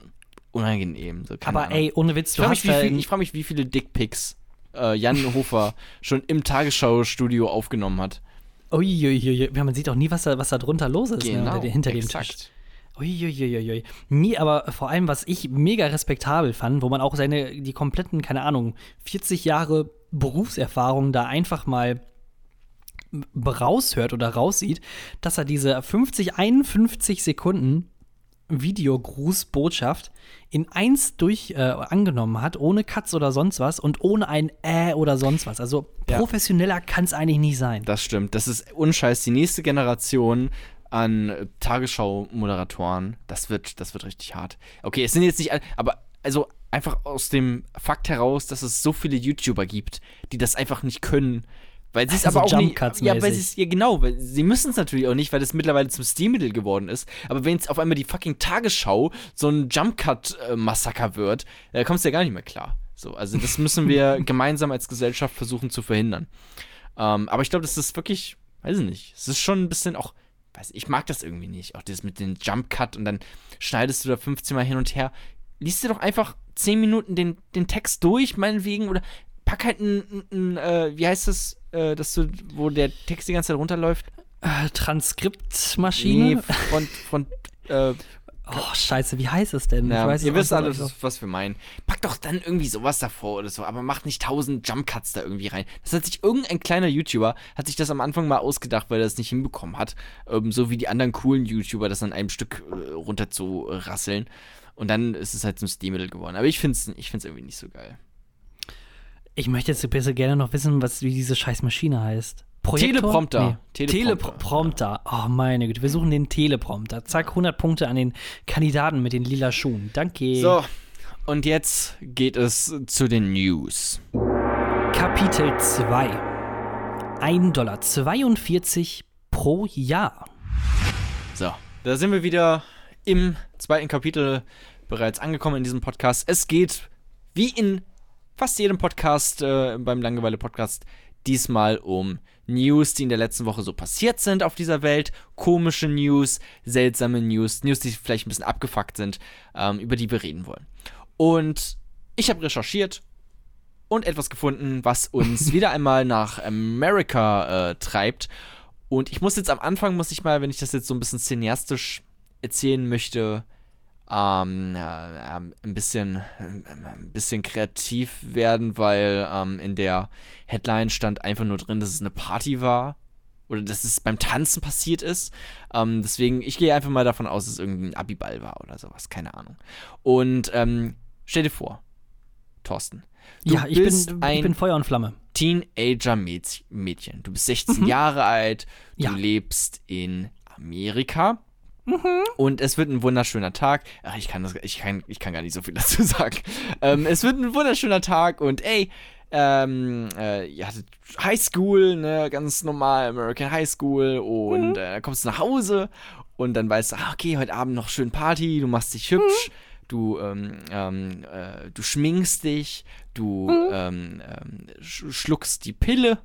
unangenehm. So, Aber Ahnung. ey, ohne Witz, ich frage mich, viel, ich frag mich, wie viele Dickpics äh, Jan Hofer [laughs] schon im Tagesschau-Studio aufgenommen hat. Uiuiui, ja, man sieht auch nie, was da, was da drunter los ist, ne, unter, den- hinter dem exakt. Tisch. Uiuiuiui. Nee, aber vor allem, was ich mega respektabel fand, wo man auch seine, die kompletten, keine Ahnung, 40 Jahre Berufserfahrung da einfach mal raushört oder raussieht, dass er diese 50, 51 Sekunden Videogrußbotschaft in eins durch äh, angenommen hat, ohne Cuts oder sonst was und ohne ein Äh oder sonst was. Also Ja. professioneller kann es eigentlich nicht sein. Das stimmt. Das ist unscheiß die nächste Generation an Tagesschau-Moderatoren. Das wird, das wird richtig hart. Okay, es sind jetzt nicht alle, aber also einfach aus dem Fakt heraus, dass es so viele YouTuber gibt, die das einfach nicht können. Weil sie es Also aber auch nicht. Ja, weil sie es, ja genau, weil sie müssen es natürlich auch nicht, weil es mittlerweile zum Stilmittel geworden ist. Aber wenn es auf einmal die fucking Tagesschau so ein Jump Cut-Massaker wird, da kommst du ja gar nicht mehr klar. So, also das müssen wir [laughs] gemeinsam als Gesellschaft versuchen zu verhindern. Ähm, aber ich glaube, das ist wirklich, weiß ich nicht, es ist schon ein bisschen auch, weiß ich mag das irgendwie nicht. Auch das mit dem Jump Cut und dann schneidest du da 15 Mal hin und her. Liest dir doch einfach 10 Minuten den, den Text durch, meinetwegen, oder pack halt ein, ein, ein äh, wie heißt das, äh, dass du, wo der Text die ganze Zeit runterläuft? Äh, Transkriptmaschine? Front, Front, äh, Oh, scheiße, wie heißt es denn? ja, Ich weiß ihr wisst auch alle, nicht. was, wir meinen. Pack doch dann irgendwie sowas davor oder so, aber macht nicht tausend Jump Cuts da irgendwie rein. Das hat sich irgendein kleiner YouTuber, hat sich das am Anfang mal ausgedacht, weil er es nicht hinbekommen hat. Ähm, so wie die anderen coolen YouTuber, das an einem Stück äh, runter zu rasseln. Und dann ist es halt zum Stilmittel geworden. Aber ich finde es ich find's irgendwie nicht so geil. Ich möchte jetzt besser gerne noch wissen, was, wie diese scheiß Maschine heißt. Projektor? Teleprompter. Teleprompter. Teleprompter. Oh, meine Güte. Wir suchen den Teleprompter. Zack, 100 Punkte an den Kandidaten mit den lila Schuhen. Danke. So, und jetzt geht es zu den News. Kapitel 2. 1,42 Dollar pro Jahr. So, da sind wir wieder im zweiten Kapitel bereits angekommen in diesem Podcast. Es geht, wie in fast jedem Podcast, äh, beim Langeweile-Podcast, diesmal um News, die in der letzten Woche so passiert sind auf dieser Welt. Komische News, seltsame News, News, die vielleicht ein bisschen abgefuckt sind, ähm, über die wir reden wollen. Und ich habe recherchiert und etwas gefunden, was uns [laughs] wieder einmal nach Amerika äh, treibt. Und ich muss jetzt am Anfang, muss ich mal, wenn ich das jetzt so ein bisschen cineastisch erzählen möchte, ähm, ähm, ein bisschen, ein bisschen kreativ werden, weil ähm, in der Headline stand einfach nur drin, dass es eine Party war oder dass es beim Tanzen passiert ist. Ähm, deswegen, ich gehe einfach mal davon aus, dass es irgendwie ein Abiball war oder sowas, keine Ahnung. Und ähm, stell dir vor, Thorsten, du ja, ich bist bin, ein ich bin Feuer und Flamme. Teenager-Mädchen. Du bist 16 Jahre alt, du Ja. lebst in Amerika. Und es wird ein wunderschöner Tag. Ach, ich kann, das, ich kann, ich kann gar nicht so viel [laughs] dazu sagen. ähm, es wird ein wunderschöner Tag und ey, ähm, äh, ihr hattet Highschool, ne, ganz normal, American High School und äh, dann kommst du nach Hause und dann weißt du, ah, okay, heute Abend noch schön Party, du machst dich hübsch, du, ähm, ähm, äh, du schminkst dich, du ähm, ähm, sch schluckst die Pille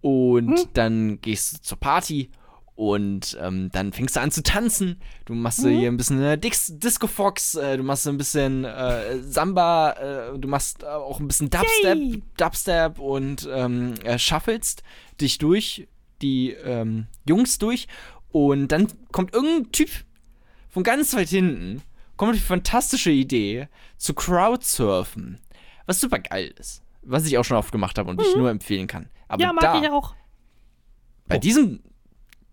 und dann gehst du zur Party und ähm, dann fängst du an zu tanzen. Du machst so hier ein bisschen äh, Dix Disco Fox, äh, du machst ein bisschen äh, Samba, äh, du machst auch ein bisschen Dubstep, Yay. Dubstep und ähm, äh, shuffelst dich durch, die ähm, Jungs durch. Und dann kommt irgendein Typ von ganz weit hinten, kommt auf die fantastische Idee, zu Crowdsurfen. Was super geil ist. Was ich auch schon oft gemacht habe und ich nur empfehlen kann. Aber ja, mag da, ich auch. bei Oh. diesem,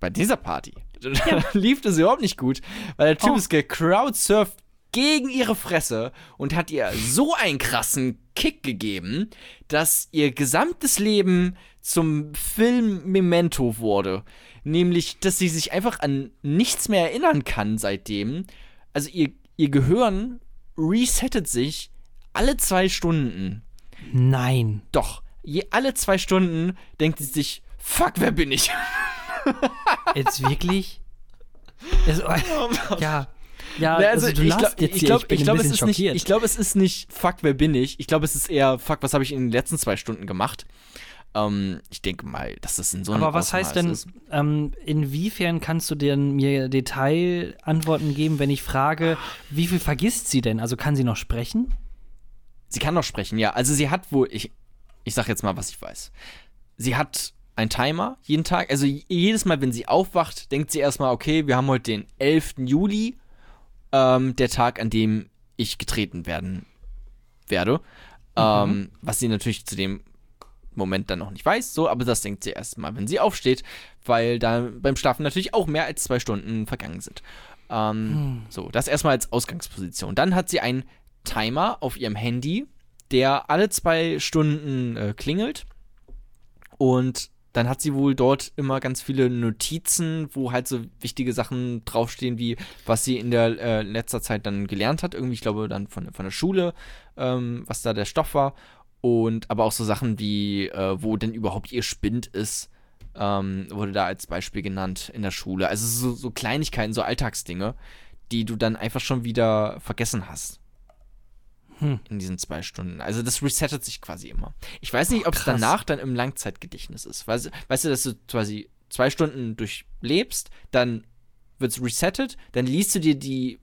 bei dieser Party [laughs] lief das überhaupt nicht gut, weil der Typ Oh. ist gecrowdsurft gegen ihre Fresse und hat ihr so einen krassen Kick gegeben, dass ihr gesamtes Leben zum Film Memento wurde. Nämlich, dass sie sich einfach an nichts mehr erinnern kann seitdem. Also ihr, ihr Gehirn resettet sich alle zwei Stunden. Nein. Doch, je, alle zwei Stunden denkt sie sich, fuck, wer bin ich? [laughs] Jetzt wirklich? Es, ja. Ja, Na, also, du ich glaube, ich hier, glaub, es ist nicht, schockiert. ich glaube, es ist nicht fuck, wer bin ich? Ich glaube, es ist eher fuck, was habe ich in den letzten zwei Stunden gemacht? Ähm, ich denke mal, dass das in so einem Aber was heißt denn, Ausmaß ähm, inwiefern kannst du denn mir Detailantworten geben, wenn ich frage, wie viel vergisst sie denn? Also kann sie noch sprechen? Sie kann noch sprechen, ja. Also sie hat wohl, ich, ich sag jetzt mal, was ich weiß. Sie hat einen Timer jeden Tag. Also jedes Mal, wenn sie aufwacht, denkt sie erstmal, okay, wir haben heute den 11. Juli. ähm, der Tag, an dem ich getreten werden werde. Ähm, was sie natürlich zu dem Moment dann noch nicht weiß, so, aber das denkt sie erst mal, wenn sie aufsteht, weil da beim Schlafen natürlich auch mehr als zwei Stunden vergangen sind. Ähm, So, das erstmal als Ausgangsposition. Dann hat sie einen Timer auf ihrem Handy, der alle zwei Stunden äh, klingelt. Und dann hat sie wohl dort immer ganz viele Notizen, wo halt so wichtige Sachen draufstehen, wie was sie in der äh, letzter Zeit dann gelernt hat. Irgendwie, ich glaube, dann von, von der Schule, ähm, was da der Stoff war. Und aber auch so Sachen wie, äh, wo denn überhaupt ihr Spind ist, ähm, wurde da als Beispiel genannt in der Schule. Also so, so Kleinigkeiten, so Alltagsdinge, die du dann einfach schon wieder vergessen hast. In diesen zwei Stunden. Also das resettet sich quasi immer. Ich weiß nicht, ob es danach dann im Langzeitgedächtnis ist. Weißt, weißt du, dass du quasi zwei Stunden durchlebst, dann wird es resettet, dann liest du dir die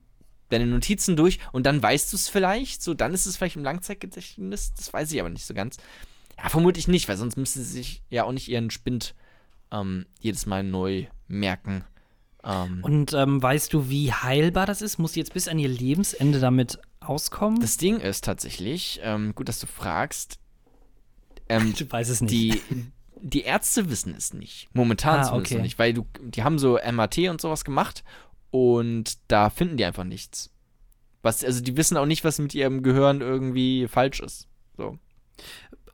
deine Notizen durch und dann weißt du es vielleicht. So, dann ist es vielleicht im Langzeitgedächtnis. Das weiß ich aber nicht so ganz. Ja, vermutlich nicht, weil sonst müsste sie sich ja auch nicht ihren Spind ähm, jedes Mal neu merken. Ähm, Und ähm, weißt du, wie heilbar das ist? Muss sie jetzt bis an ihr Lebensende damit auskommen? das Ding ist tatsächlich, ähm, gut, dass du fragst, ähm, [laughs] ich weiß es nicht. die, die Ärzte wissen es nicht. Momentan Ah, zumindest okay. nicht, weil du, die haben so MAT und sowas gemacht und da finden die einfach nichts. Was, also die wissen auch nicht, was mit ihrem Gehirn irgendwie falsch ist. So.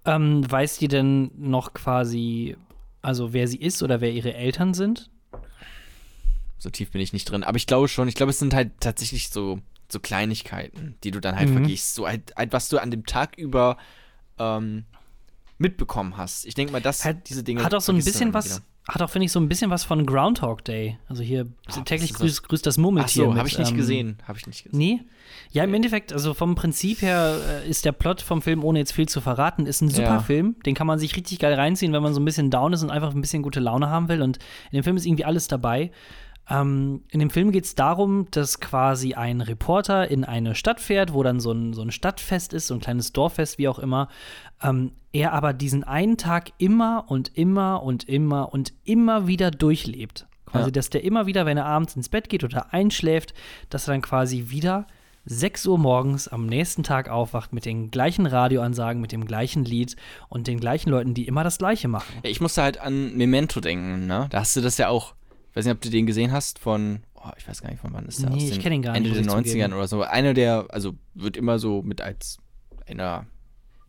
ähm, weiß die denn noch quasi, also wer sie ist oder wer ihre Eltern sind? So tief bin ich nicht drin. Aber ich glaube schon, ich glaube, es sind halt tatsächlich so, so Kleinigkeiten, die du dann halt Mhm. vergisst. So halt, halt, was du an dem Tag über ähm, mitbekommen hast. Ich denke mal, dass Hat- diese Dinge. Hat auch so ein bisschen was, wieder. hat auch, finde ich, so ein bisschen was von Groundhog Day. Also hier was täglich das? grüßt, grüßt das Ach Murmeltier. so, mit, habe ich nicht ähm, gesehen. Habe ich nicht gesehen. Nee? Ja, im Endeffekt, also vom Prinzip her äh, ist der Plot vom Film, ohne jetzt viel zu verraten, ist ein super Ja. Film. Den kann man sich richtig geil reinziehen, wenn man so ein bisschen down ist und einfach ein bisschen gute Laune haben will. Und in dem Film ist irgendwie alles dabei. Ähm, in dem Film geht es darum, dass quasi ein Reporter in eine Stadt fährt, wo dann so ein, so ein Stadtfest ist, so ein kleines Dorffest, wie auch immer. Ähm, er aber diesen einen Tag immer und immer und immer und immer wieder durchlebt. Quasi, Ja. dass der immer wieder, wenn er abends ins Bett geht oder einschläft, dass er dann quasi wieder 6 Uhr morgens am nächsten Tag aufwacht mit den gleichen Radioansagen, mit dem gleichen Lied und den gleichen Leuten, die immer das Gleiche machen. Ich musste halt an Memento denken, ne? Da hast du das ja auch. Ich weiß nicht, ob du den gesehen hast von, oh, ich weiß gar nicht, von wann ist der? Nee, ich den kenn ihn gar nicht, Ende der ich 90ern zugeben. oder so. Einer der, also wird immer so mit als einer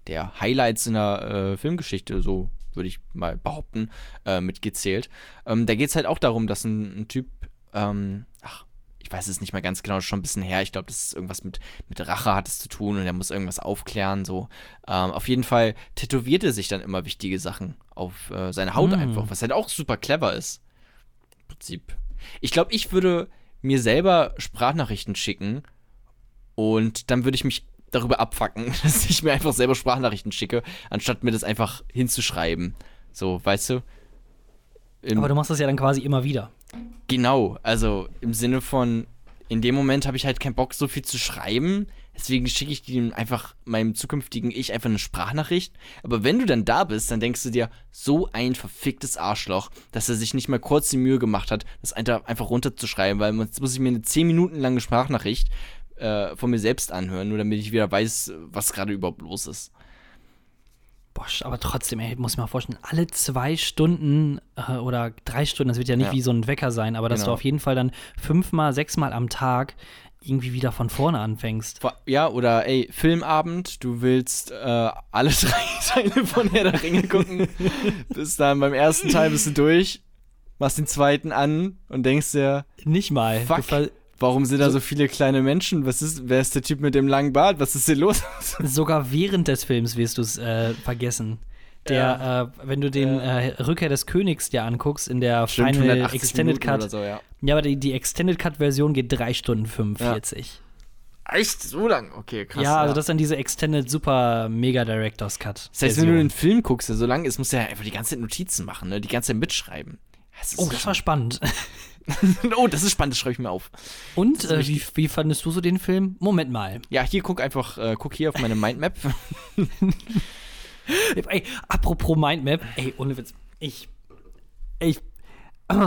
der Highlights in der äh, Filmgeschichte, so würde ich mal behaupten, äh, mitgezählt. Ähm, da geht es halt auch darum, dass ein, ein Typ, ähm, ach, ich weiß es nicht mehr ganz genau, schon ein bisschen her. Ich glaube, das ist irgendwas mit, mit Rache hat es zu tun und er muss irgendwas aufklären. So. Ähm, auf jeden Fall tätowiert er sich dann immer wichtige Sachen auf äh, seine Haut Mm. einfach, was halt auch super clever ist. Prinzip. Ich glaube, ich würde mir selber Sprachnachrichten schicken und dann würde ich mich darüber abfacken, [laughs] dass ich mir einfach selber Sprachnachrichten schicke, anstatt mir das einfach hinzuschreiben. So, weißt du? Im- Aber du machst das ja dann quasi immer wieder. Genau, also im Sinne von, in dem Moment habe ich halt keinen Bock, so viel zu schreiben. Deswegen schicke ich dem einfach meinem zukünftigen Ich einfach eine Sprachnachricht. Aber wenn du dann da bist, dann denkst du dir, so ein verficktes Arschloch, dass er sich nicht mal kurz die Mühe gemacht hat, das einfach runterzuschreiben, weil jetzt muss ich mir eine 10 Minuten lange Sprachnachricht äh, von mir selbst anhören, nur damit ich wieder weiß, was gerade überhaupt los ist. Boah, aber trotzdem, ey, muss ich mir mal vorstellen, alle zwei Stunden äh, oder drei Stunden, das wird ja nicht Ja. wie so ein Wecker sein, aber dass Genau. du auf jeden Fall dann fünfmal, sechsmal am Tag irgendwie wieder von vorne anfängst. Ja, oder ey, Filmabend, du willst äh, alle [laughs] drei Teile von Herr der Ringe gucken. [laughs] bist dann beim ersten Teil bist du durch, machst den zweiten an und denkst dir, Nicht mal. fuck, warum sind da so viele kleine Menschen? Was ist, wer ist der Typ mit dem langen Bart? Was ist hier los? Sogar während des Films wirst du es äh, vergessen. Der, äh, wenn du den äh, Rückkehr des Königs dir anguckst, in der Stimmt, Final 180 Extended Minuten Cut. So, ja. Ja, aber die, die Extended Cut-Version geht 3 Stunden 45. Echt? So lang? Okay, krass. Ja, also das ist dann diese Extended Super Mega Directors Cut. das heißt, wenn du den Film guckst, der so lang ist, musst du ja einfach die ganze Zeit Notizen machen, ne? Die ganze Zeit mitschreiben. Das Oh, das war spannend. [laughs] oh, das ist spannend, das schreibe ich mir auf. Und äh, wie, wie fandest du so den Film? Moment mal. Ja, hier guck einfach, äh, guck hier auf meine Mindmap. [laughs] Ey, apropos Mindmap, ey, ohne Witz. Ich. Ich. [clears throat]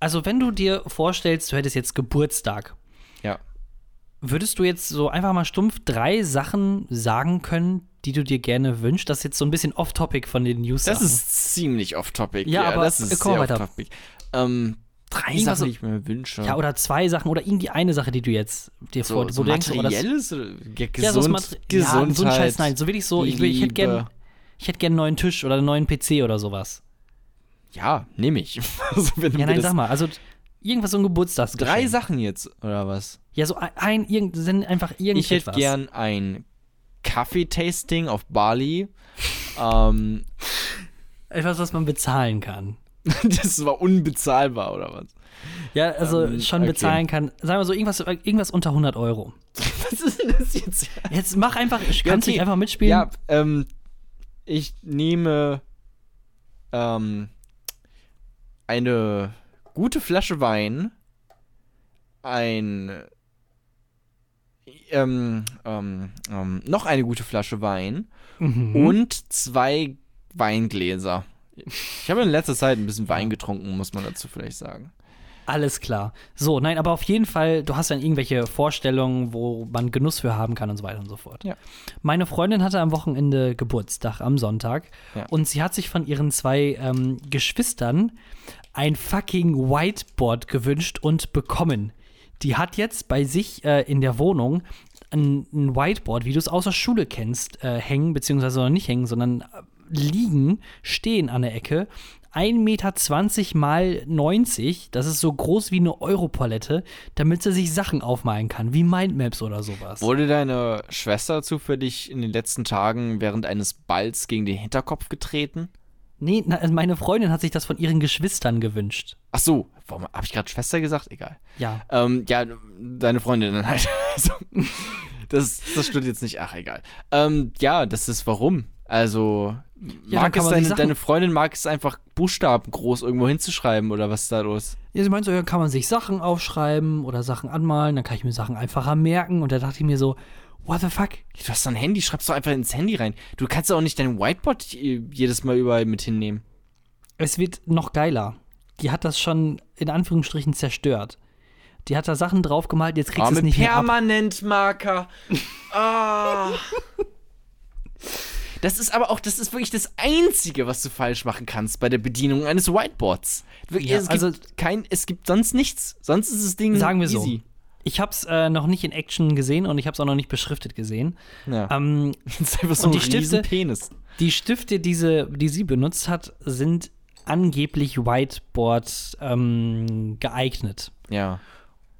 Also, wenn du dir vorstellst, du hättest jetzt Geburtstag ja. Würdest du jetzt so einfach mal stumpf drei Sachen sagen können, die du dir gerne wünschst? Das ist jetzt so ein bisschen off-topic von den News. Das ist ziemlich off-topic. Ja, aber das ist komm sehr off-topic. Ähm, drei Irgendwas Sachen, so- die ich mir wünsche. Ja, oder zwei Sachen oder irgendwie eine Sache, die du jetzt dir so, vor, so wo du denkst, oh, das, gesund, ja, so, Materi- Gesundheit, ja, so ein Scheiß, nein, so wirklich so, ich, will- ich hätte gern, ich hätte gern einen neuen Tisch oder einen neuen PC oder sowas. Ja, nehme ich. [laughs] also, Ja, nein, sag mal, also irgendwas so ein Geburtstagsgeschenk. Drei Sachen jetzt, oder was? Ja, so ein, irgend, einfach Ich irgendetwas. hätte gern ein Kaffeetasting auf Bali. [laughs] ähm, Etwas, was man bezahlen kann. [laughs] das war unbezahlbar, oder was? Ja, also Ähm, schon okay. bezahlen kann. Sagen wir so, irgendwas, irgendwas unter 100 Euro. [laughs] Was ist denn das jetzt? Jetzt mach einfach, kannst du okay. einfach mitspielen? Ja, ähm, ich nehme ähm, eine gute Flasche Wein, ein ähm, ähm, ähm, noch eine gute Flasche Wein Mhm. und zwei Weingläser. Ich habe in letzter Zeit ein bisschen Wein getrunken, muss man dazu vielleicht sagen. Alles klar. So, nein, aber auf jeden Fall, du hast dann irgendwelche Vorstellungen, wo man Genuss für haben kann und so weiter und so fort. Ja. Meine Freundin hatte am Wochenende Geburtstag, am Sonntag. Ja. Und sie hat sich von ihren zwei ähm, Geschwistern ein fucking Whiteboard gewünscht und bekommen. Die hat jetzt bei sich äh, in der Wohnung ein, Whiteboard, wie du es aus der Schule kennst, äh, hängen, beziehungsweise nicht hängen, sondern äh, liegen, stehen an der Ecke. 1,20 Meter mal 90, das ist so groß wie eine Europalette, damit sie sich Sachen aufmalen kann, wie Mindmaps oder sowas. Wurde deine Schwester zufällig in den letzten Tagen während eines Balls gegen den Hinterkopf getreten? Nee, na, also meine Freundin hat sich das von ihren Geschwistern gewünscht. Ach so, warum habe ich gerade Schwester gesagt? Egal. Ja. Ähm, ja, deine Freundin dann halt. [laughs] Also, das, das stimmt jetzt nicht. Ach, egal. Ähm, ja, das ist warum. Also, Ja, dann mag es deine, deine Freundin mag es einfach Buchstaben groß irgendwo hinzuschreiben oder was ist da los? Ja, sie meint so, ja, kann man sich Sachen aufschreiben oder Sachen anmalen, dann kann ich mir Sachen einfacher merken. Und da dachte ich mir so, what the fuck? Du hast doch ein Handy, schreibst doch einfach ins Handy rein. Du kannst doch auch nicht dein Whiteboard jedes Mal überall mit hinnehmen. Es wird noch geiler. Die hat das schon in Anführungsstrichen zerstört. Die hat da Sachen draufgemalt, jetzt kriegst Ah, du es mit nicht mehr. Permanentmarker. Ah. [laughs] Das ist aber auch, das ist wirklich das Einzige, was du falsch machen kannst bei der Bedienung eines Whiteboards. Wirklich, Ja, es also- gibt kein, es gibt sonst nichts. Sonst ist das Ding Sagen wir so. easy. Ich hab's äh, noch nicht in Action gesehen und ich hab's auch noch nicht beschriftet gesehen. Ja. Ähm, [laughs] das ist einfach so und ein die Stifte- Penis. die Stifte, diese, die sie benutzt hat, sind angeblich Whiteboard ähm, geeignet. Ja.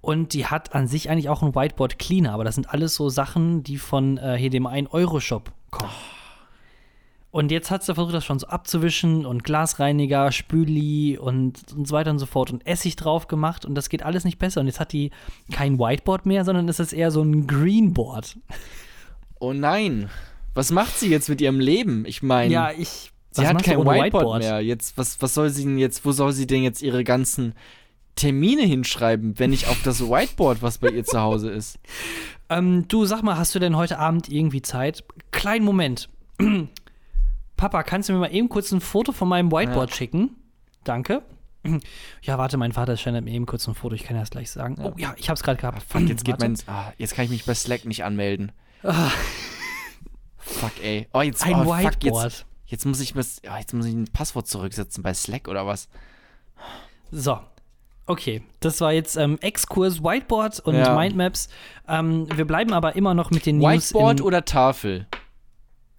Und die hat an sich eigentlich auch einen Whiteboard Cleaner, aber das sind alles so Sachen, die von äh, hier dem 1-Euro-Shop kommen. Und jetzt hat sie versucht, das schon so abzuwischen und Glasreiniger, Spüli und, und so weiter und so fort und Essig drauf gemacht und das geht alles nicht besser. Und jetzt hat die kein Whiteboard mehr, sondern es ist eher so ein Greenboard. Oh nein. Was macht sie jetzt mit ihrem Leben? Ich meine, Ja, ich. sie hat kein ohne Whiteboard, mehr. Jetzt, was, was soll sie denn jetzt, wo soll sie denn jetzt ihre ganzen Termine hinschreiben, wenn nicht auf das Whiteboard, was bei ihr zu Hause ist? [laughs] Ähm, du, sag mal, hast du denn heute Abend irgendwie Zeit? Kleinen Moment. Papa, kannst du mir mal eben kurz ein Foto von meinem Whiteboard Ja. schicken? Danke. [clears throat] Ja, warte, mein Vater sendet mir eben kurz ein Foto, ich kann das gleich sagen. Oh ja, ich hab's gerade gehabt. Fuck, jetzt geht Warte. mein. Ah, jetzt kann ich mich bei Slack nicht anmelden. Fuck, ey. Oh, jetzt, Ein oh, fuck, Whiteboard. jetzt, jetzt muss ich was, ja, jetzt muss ich ein Passwort zurücksetzen bei Slack oder was? So. Okay, das war jetzt ähm, Exkurs Whiteboard und Ja. Mindmaps. Ähm, wir bleiben aber immer noch mit den News Whiteboard oder Tafel?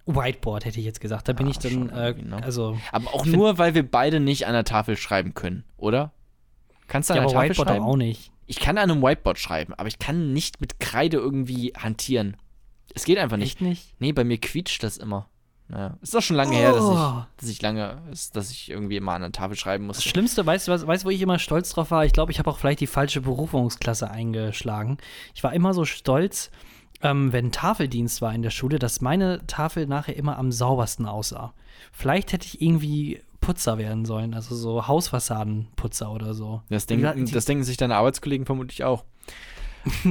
Whiteboard hätte ich jetzt gesagt. Da bin Ah, ich dann, äh, ne? also Aber auch nur, weil wir beide nicht an der Tafel schreiben können, oder? Kannst du an ja, der Tafel Whiteboard schreiben? auch nicht. Ich kann an einem Whiteboard schreiben, aber ich kann nicht mit Kreide irgendwie hantieren. Es geht einfach nicht. Echt nicht? Nee, bei mir quietscht das immer. Naja, ist doch schon lange her, dass Oh. ich, dass ich lange, dass ich irgendwie immer an der Tafel schreiben Das musste. Schlimmste, weißt du, was, weißt, du, wo ich immer stolz drauf war? Ich glaube, ich habe auch vielleicht die falsche Berufungsklasse eingeschlagen. Ich war immer so stolz, ähm, wenn Tafeldienst war in der Schule, dass meine Tafel nachher immer am saubersten aussah. Vielleicht hätte ich irgendwie Putzer werden sollen, also so Hausfassadenputzer oder so. Das, denken, das denken sich deine Arbeitskollegen vermutlich auch. [laughs]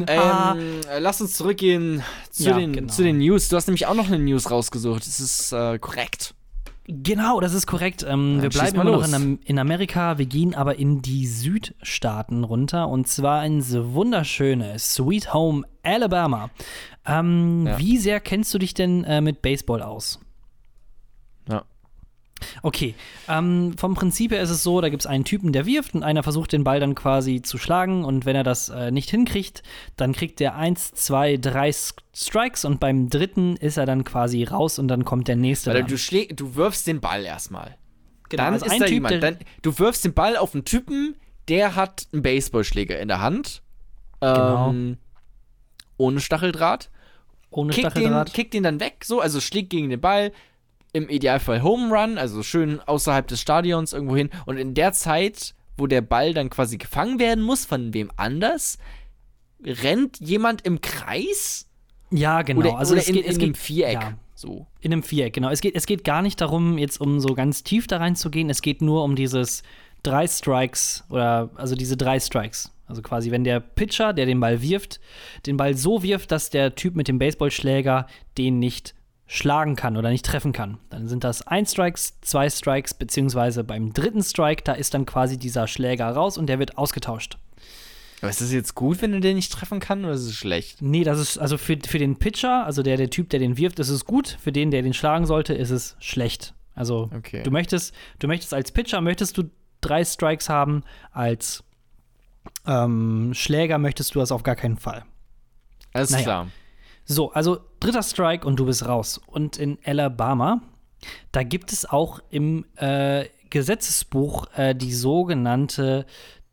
Ah. ähm, äh, lass uns zurückgehen zu, Ja, den, genau. zu den News. Du hast nämlich auch noch eine News rausgesucht. Das ist äh, korrekt. Genau, das ist korrekt. Ähm, wir bleiben immer noch los. in, Am- in Amerika, wir gehen aber in die Südstaaten runter und zwar ins wunderschöne Sweet Home Alabama. Ähm, Ja. Wie sehr kennst du dich denn äh, mit Baseball aus? Okay, ähm, vom Prinzip her ist es so, da gibt es einen Typen, der wirft und einer versucht den Ball dann quasi zu schlagen und wenn er das äh, nicht hinkriegt, dann kriegt er eins, zwei, drei Strikes und beim dritten ist er dann quasi raus und dann kommt der nächste. Weil du, du wirfst den Ball erstmal. Genau, dann also ist ein da Typ, jemand. Dann, du wirfst den Ball auf einen Typen, der hat einen Baseballschläger in der Hand. Genau. Ähm, Ohne Stacheldraht. ohne Kickt den, Stacheldraht. kickt den dann weg, so, also schlägt gegen den Ball. Im Idealfall Home Run, also schön außerhalb des Stadions irgendwo hin. Und in der Zeit, wo der Ball dann quasi gefangen werden muss von wem anders, rennt jemand im Kreis Ja, genau. oder, also oder es in, geht, es in einem geht Viereck. Ja, So. in einem Viereck, genau. Es geht, es geht gar nicht darum, jetzt um so ganz tief da reinzugehen. Es geht nur um dieses drei Strikes oder also diese drei Strikes. Also quasi, wenn der Pitcher, der den Ball wirft, den Ball so wirft, dass der Typ mit dem Baseballschläger den nicht schlagen kann oder nicht treffen kann. Dann sind das ein Strikes, zwei Strikes, beziehungsweise beim dritten Strike, da ist dann quasi dieser Schläger raus und der wird ausgetauscht. Aber ist das jetzt gut, wenn er den nicht treffen kann, oder ist es schlecht? Nee, das ist also für, für den Pitcher, also der, der Typ, der den wirft, ist es gut. Für den, der den schlagen sollte, ist es schlecht. Also Okay. du möchtest, du möchtest als Pitcher möchtest du drei Strikes haben, als ähm, Schläger möchtest du das auf gar keinen Fall. Alles Naja. klar. So, also dritter Strike und du bist raus. Und in Alabama, da gibt es auch im äh, Gesetzesbuch äh, die sogenannte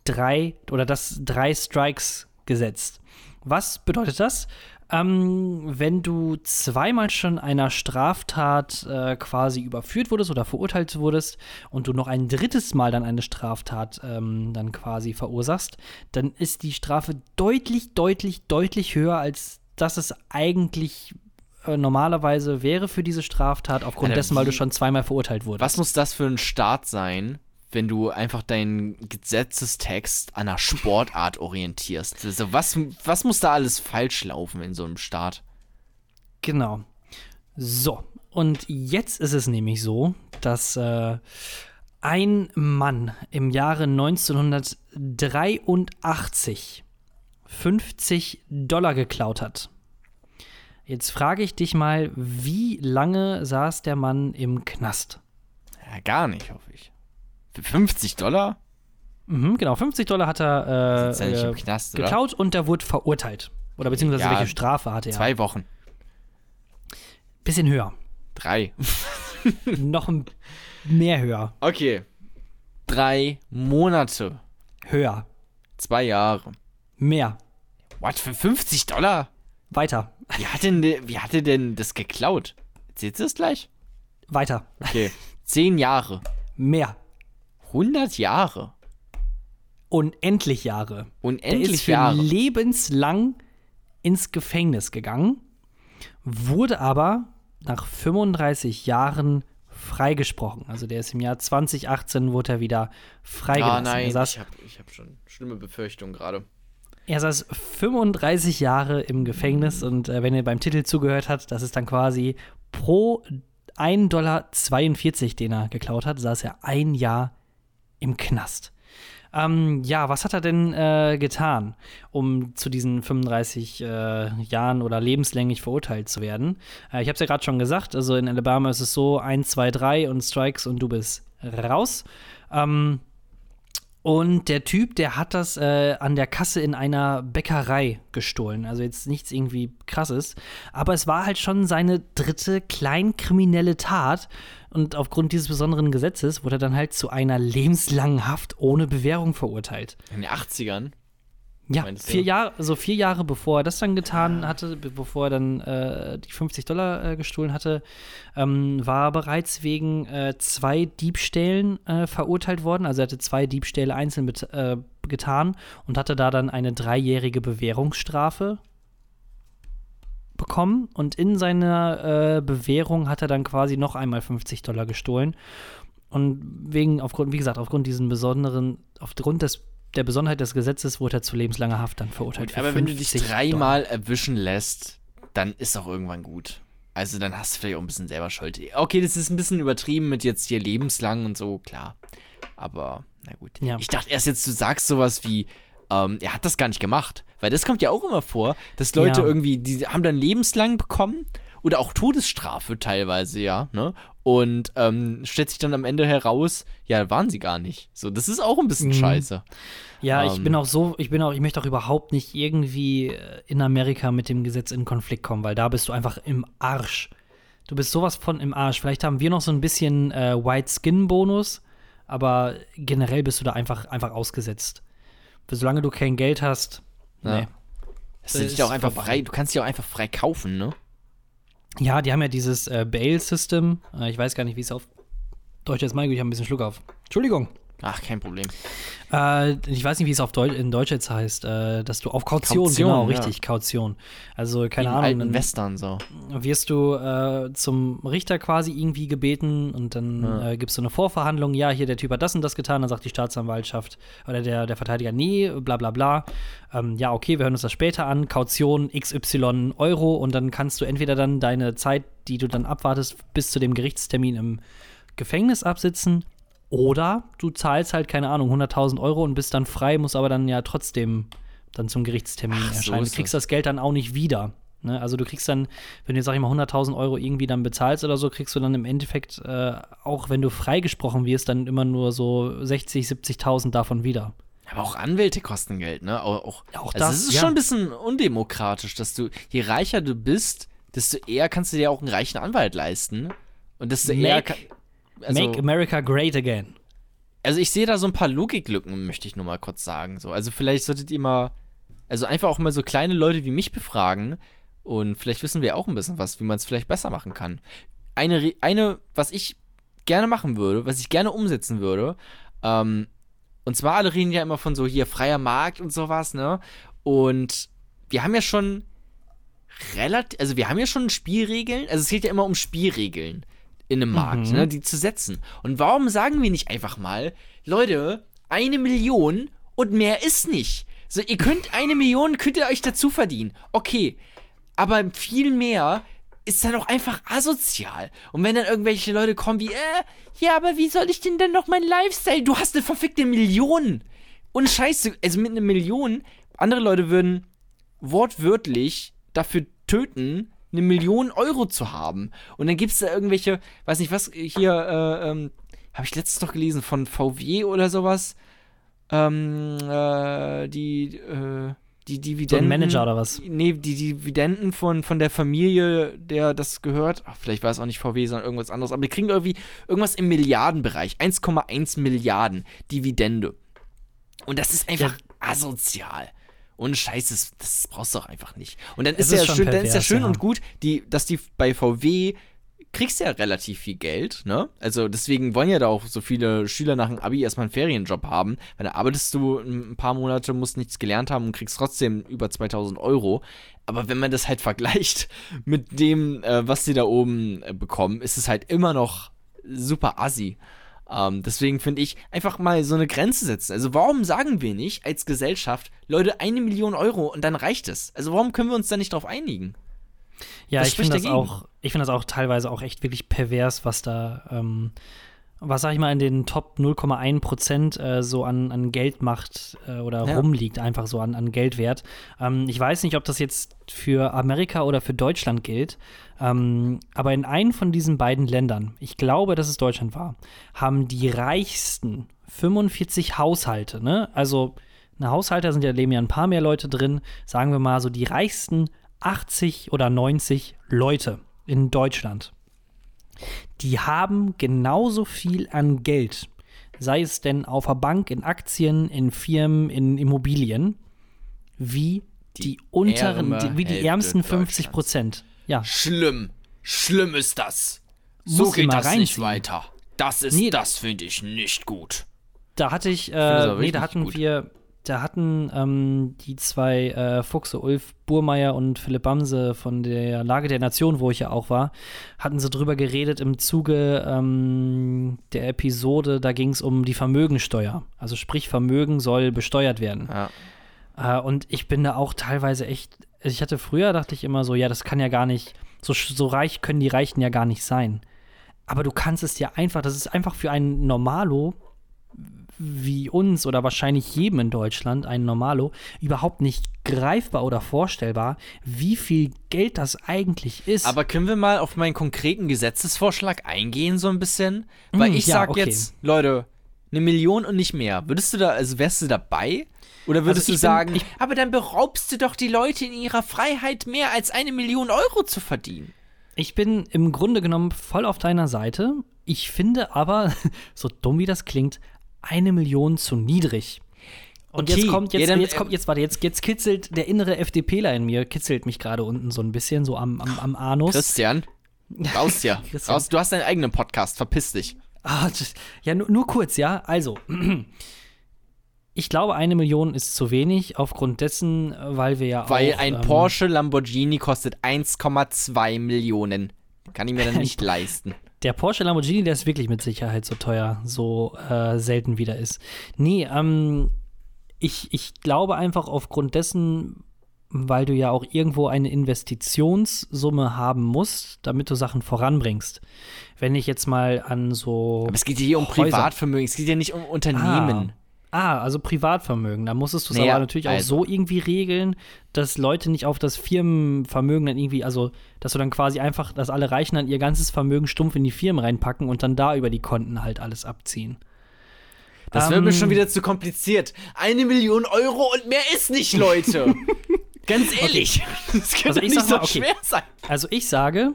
drei oder das drei Strikes Gesetz. Was bedeutet das? Ähm, wenn du zweimal schon einer Straftat äh, quasi überführt wurdest oder verurteilt wurdest und du noch ein drittes Mal dann eine Straftat ähm, dann quasi verursachst, dann ist die Strafe deutlich, deutlich, deutlich höher, als dass es eigentlich äh, normalerweise wäre für diese Straftat, aufgrund Alter, dessen, weil du schon zweimal verurteilt wurdest. Was muss das für ein Staat sein, wenn du einfach deinen Gesetzestext an einer Sportart orientierst? Also was, was muss da alles falsch laufen in so einem Staat? Genau. So, und jetzt ist es nämlich so, dass äh, ein Mann im Jahre 1983 50 Dollar geklaut hat. Jetzt frage ich dich mal, wie lange saß der Mann im Knast? Ja, gar nicht, hoffe ich. Für 50 Dollar? Mhm, genau, 50 Dollar hat er äh, äh, Knast, geklaut und er wurde verurteilt. Oder beziehungsweise Ja, welche Strafe hatte er? Zwei Wochen. Bisschen höher. Drei. [laughs] Noch mehr höher. Okay. Drei Monate. Höher. Zwei Jahre. Mehr. What, für 50 Dollar? Weiter. Wie hat denn, de- wie hat er denn das geklaut? Erzählst du es gleich? Weiter. Okay. Zehn Jahre. Mehr. 100 Jahre. Unendlich Jahre. Der ist Unendlich für Jahre. lebenslang ins Gefängnis gegangen, wurde aber nach 35 Jahren freigesprochen. Also der ist im Jahr 2018 wurde er wieder freigelassen. Ah, nein, ich habe ich hab schon schlimme Befürchtungen gerade. Er saß 35 Jahre im Gefängnis und äh, wenn ihr beim Titel zugehört habt, das ist dann quasi pro 1,42 Dollar, den er geklaut hat, saß er ein Jahr im Knast. Ähm, ja, was hat er denn äh, getan, um zu diesen 35 äh, Jahren oder lebenslänglich verurteilt zu werden? Äh, ich habe es ja gerade schon gesagt, also in Alabama ist es so 1, 2, 3 und Strikes und du bist raus. Ähm, und der Typ, der hat das äh, an der Kasse in einer Bäckerei gestohlen. Also jetzt nichts irgendwie krasses. Aber es war halt schon seine dritte kleinkriminelle Tat. Und aufgrund dieses besonderen Gesetzes wurde er dann halt zu einer lebenslangen Haft ohne Bewährung verurteilt. In den 80ern? Ja, Meinst du? vier Jahre, also vier Jahre bevor er das dann getan hatte, be- bevor er dann äh, die 50 Dollar äh, gestohlen hatte, ähm, war er bereits wegen äh, zwei Diebstählen äh, verurteilt worden. Also er hatte zwei Diebstähle einzeln mit, äh, getan und hatte da dann eine dreijährige Bewährungsstrafe bekommen. Und in seiner äh, Bewährung hat er dann quasi noch einmal 50 Dollar gestohlen. Und wegen, aufgrund, wie gesagt, aufgrund diesen besonderen, aufgrund des, der Besonderheit des Gesetzes wurde er zu lebenslanger Haft dann verurteilt. Gut, aber wenn du dich 50 dreimal erwischen lässt, dann ist auch irgendwann gut. Also dann hast du vielleicht auch ein bisschen selber Schuld. Okay, das ist ein bisschen übertrieben mit jetzt hier lebenslang und so, klar. Aber, na gut. Ja. Ich dachte erst jetzt, du sagst sowas wie, ähm, er hat das gar nicht gemacht. Weil das kommt ja auch immer vor, dass Leute Ja. irgendwie, die haben dann lebenslang bekommen oder auch Todesstrafe teilweise, ja, ne? Und ähm, stellt sich dann am Ende heraus, ja, waren sie gar nicht. So, das ist auch ein bisschen Mhm. scheiße. Ja, ich Ähm. bin auch so, ich bin auch, ich möchte auch überhaupt nicht irgendwie äh, in Amerika mit dem Gesetz in Konflikt kommen, weil da bist du einfach im Arsch. Du bist sowas von im Arsch. Vielleicht haben wir noch so ein bisschen äh, White Skin Bonus, aber generell bist du da einfach, einfach ausgesetzt. Solange du kein Geld hast, Ja. nee. Das ist ja auch ist einfach vorbei. frei, du kannst ja auch einfach frei kaufen, ne? Ja, die haben ja dieses äh, Bail-System. Äh, ich weiß gar nicht, wie es auf Deutsch. Mein Gott, ich habe ein bisschen Schluck auf. Entschuldigung. Ach, kein Problem. Äh, ich weiß nicht, wie es auf Deu in Deutsch jetzt heißt, äh, dass du auf Kaution, Kaution, genau, ja. richtig, Kaution. Also, keine Keine Ahnung, alten Western so. wirst du äh, zum Richter quasi irgendwie gebeten und dann Ja. äh, gibst du eine Vorverhandlung, ja, hier der Typ hat das und das getan, dann sagt die Staatsanwaltschaft oder der, der Verteidiger, nee, bla bla bla. Ähm, ja, okay, wir hören uns das später an, Kaution XY Euro und dann kannst du entweder dann deine Zeit, die du dann abwartest, bis zu dem Gerichtstermin im Gefängnis absitzen oder du zahlst halt, keine Ahnung, 100.000 Euro und bist dann frei, musst aber dann ja trotzdem dann zum Gerichtstermin Ach, so erscheinen. ist du kriegst das. das Geld dann auch nicht wieder. Ne? Also du kriegst dann, wenn du jetzt, sag ich mal, 100.000 Euro irgendwie dann bezahlst oder so, kriegst du dann im Endeffekt, äh, auch wenn du freigesprochen wirst, dann immer nur so 60, 70.000 davon wieder. Aber auch Anwälte kosten Geld, ne? Auch, auch, auch also das, es ist ja. schon ein bisschen undemokratisch, dass du, je reicher du bist, desto eher kannst du dir auch einen reichen Anwalt leisten. Und desto eher. Also, Make America great again. also ich sehe da so ein paar Logiklücken, möchte ich nur mal kurz sagen. So. Also vielleicht solltet ihr mal, also einfach auch mal so kleine Leute wie mich befragen und vielleicht wissen wir auch ein bisschen was, wie man es vielleicht besser machen kann. Eine, eine, was ich gerne machen würde, was ich gerne umsetzen würde, ähm, und zwar alle reden ja immer von so hier freier Markt und sowas, ne? Und wir haben ja schon relativ, also wir haben ja schon Spielregeln, also es geht ja immer um Spielregeln in einem Markt, Mhm. ne, die zu setzen. Und warum sagen wir nicht einfach mal, Leute, eine Million und mehr ist nicht. So, ihr könnt eine Million, könnt ihr euch dazu verdienen. Okay, aber viel mehr ist dann auch einfach asozial. Und wenn dann irgendwelche Leute kommen wie, äh, ja, aber wie soll ich denn denn noch mein Lifestyle? Du hast eine verfickte Million. Und Scheiße, also mit einer Million, andere Leute würden wortwörtlich dafür töten, eine Million Euro zu haben. Und dann gibt es da irgendwelche, weiß nicht was, hier, äh, ähm, habe ich letztens doch gelesen, von VW oder sowas. Ähm, äh, die, äh, die So Dividenden. ein Manager oder was? Nee, die Dividenden von, von der Familie, der das gehört. Ach, vielleicht war es auch nicht VW, sondern irgendwas anderes. Aber die kriegen irgendwie irgendwas im Milliardenbereich. 1,1 Milliarden Dividende. Und das ist einfach asozial. Und Scheiße, das, das brauchst du doch einfach nicht. Und dann ist, ist ja schön, dann ist ja pervers, schön ja. und gut, die, dass die bei VW kriegst ja relativ viel Geld, ne? Also deswegen wollen ja da auch so viele Schüler nach dem Abi erstmal einen Ferienjob haben, weil da arbeitest du ein paar Monate, musst nichts gelernt haben und kriegst trotzdem über 2000 Euro. Aber wenn man das halt [laughs] vergleicht mit dem, äh, was sie da oben äh, bekommen, ist es halt immer noch super assi. Ähm, deswegen finde ich, einfach mal so eine Grenze setzen. Also warum sagen wir nicht als Gesellschaft, Leute, eine Million Euro und dann reicht es? Also warum können wir uns da nicht drauf einigen? Ja, Was ich finde das auch, ich finde das auch teilweise auch echt wirklich pervers, was da, ähm, was sag ich mal, in den Top 0,1 Prozent äh, so an, an Geldmacht äh, oder Ja. rumliegt, einfach so an, an Geldwert. Ähm, ich weiß nicht, ob das jetzt für Amerika oder für Deutschland gilt, ähm, aber in einem von diesen beiden Ländern, ich glaube, dass es Deutschland war, haben die reichsten 45 Haushalte, ne? Also, eine Haushalte sind ja, leben ja ein paar mehr Leute drin, sagen wir mal so die reichsten 80 oder 90 Leute in Deutschland, die haben genauso viel an Geld, sei es denn auf der Bank, in Aktien, in Firmen, in Immobilien, wie die, Die unteren, die, wie die ärmsten 50 Prozent. Ja, Schlimm. Schlimm ist das. Muss So sie geht das nicht weiter. Das ist, Nee. das finde ich nicht gut. da hatte ich, äh, nee, da hatten gut. wir, da hatten ähm, die zwei äh, Fuchse, Ulf Burmeier und Philipp Bamse von der Lage der Nation, wo ich ja auch war, hatten sie drüber geredet im Zuge ähm, der Episode, da ging es um die Vermögensteuer. Also sprich, Vermögen soll besteuert werden. Ja. Äh, und ich bin da auch teilweise echt, ich hatte früher, dachte ich immer so, ja, das kann ja gar nicht, So, so reich können die Reichen ja gar nicht sein. Aber du kannst es ja einfach, das ist einfach für einen Normalo wie uns oder wahrscheinlich jedem in Deutschland, ein Normalo, überhaupt nicht greifbar oder vorstellbar, wie viel Geld das eigentlich ist. Aber können wir mal auf meinen konkreten Gesetzesvorschlag eingehen, so ein bisschen? Weil Mm, ich ja, sag okay. jetzt, Leute, eine Million und nicht mehr. Würdest du da, also wärst du dabei? Oder würdest Also du ich bin- sagen, ich- aber dann beraubst du doch die Leute in ihrer Freiheit mehr als eine Million Euro zu verdienen? Ich bin im Grunde genommen voll auf deiner Seite. Ich finde aber, [laughs] so dumm wie das klingt, eine Million zu niedrig. Und Okay, jetzt kommt, jetzt, ja, dann, jetzt kommt, jetzt, warte, jetzt, jetzt kitzelt der innere FDPler in mir, kitzelt mich gerade unten so ein bisschen, so am, am, am Anus. Christian, raus hier. [laughs] Christian. raus, du hast deinen eigenen Podcast, verpiss dich. Ah, ja, nur, nur kurz, ja. Also, [clears throat] ich glaube, eine Million ist zu wenig, aufgrund dessen, äh, weil wir ja Weil auch. ein ähm, Porsche Lamborghini kostet 1,2 Millionen. Kann ich mir dann [laughs] nicht leisten. Der Porsche Lamborghini, der ist wirklich mit Sicherheit so teuer, so äh, selten wie der ist. Nee, ähm, ich, ich glaube einfach aufgrund dessen, weil du ja auch irgendwo eine Investitionssumme haben musst, damit du Sachen voranbringst. Wenn ich jetzt mal an so. Aber es geht hier um Häuser- Privatvermögen, es geht ja nicht um Unternehmen. Ah, also Privatvermögen. Da musstest du es Naja, aber natürlich auch also. so irgendwie regeln, dass Leute nicht auf das Firmenvermögen dann irgendwie, also dass du dann quasi einfach, dass alle Reichen dann ihr ganzes Vermögen stumpf in die Firmen reinpacken und dann da über die Konten halt alles abziehen. Das wird mir Ähm, schon wieder zu kompliziert. Eine Million Euro und mehr ist nicht, Leute. [laughs] Ganz ehrlich. Das kann Also doch ich nicht so mal, okay. schwer sein. Also ich sage,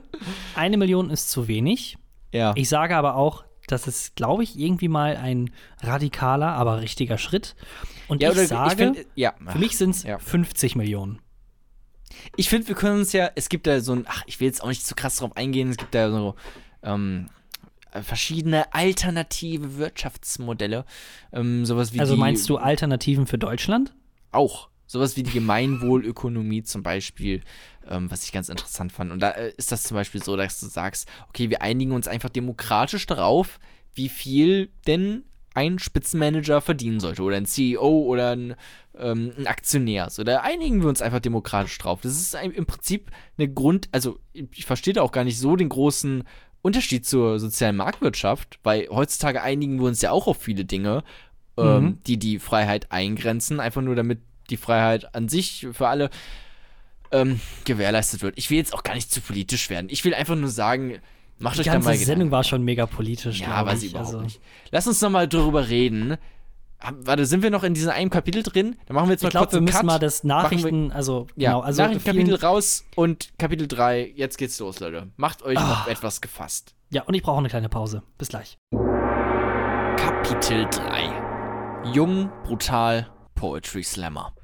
eine Million ist zu wenig. Ja. Ich sage aber auch, das ist, glaube ich, irgendwie mal ein radikaler, aber richtiger Schritt. Und ja, ich oder sage, ich find, ja. für mich sind es Ja. 50 Millionen. Ich finde, wir können uns ja, es gibt da so ein, ach, ich will jetzt auch nicht zu krass drauf eingehen, es gibt da so ähm, verschiedene alternative Wirtschaftsmodelle. Ähm, sowas wie Also die, meinst du Alternativen für Deutschland? auch. Sowas wie die Gemeinwohlökonomie zum Beispiel, ähm, was ich ganz interessant fand. Und da äh, ist das zum Beispiel so, dass du sagst, okay, wir einigen uns einfach demokratisch darauf, wie viel denn ein Spitzenmanager verdienen sollte oder ein CEO oder ein, ähm, ein Aktionär. So, da einigen wir uns einfach demokratisch drauf. Das ist ein, im Prinzip eine Grund, also ich verstehe da auch gar nicht so den großen Unterschied zur sozialen Marktwirtschaft, weil heutzutage einigen wir uns ja auch auf viele Dinge, ähm, Mhm. die die Freiheit eingrenzen, einfach nur damit die Freiheit an sich für alle ähm, gewährleistet wird. Ich will jetzt auch gar nicht zu politisch werden. Ich will einfach nur sagen, macht Die euch da ganze mal Sendung Gedanken. war schon mega politisch. Ja, glaub war ich. sie überhaupt Also, nicht. Lass uns noch mal drüber reden. Warte, sind wir noch in diesem einen Kapitel drin? Dann machen wir jetzt mal Ich glaube, kurz wir einen müssen Cut. mal das Machen wir- Nachrichten, also ja, genau, also Nachrichtenkapitel raus und Kapitel 3, jetzt geht's los, Leute. Macht euch Ah. auf etwas gefasst. Ja, und ich brauche eine kleine Pause. Bis gleich. Kapitel 3. Jung, brutal, Poetry Slammer.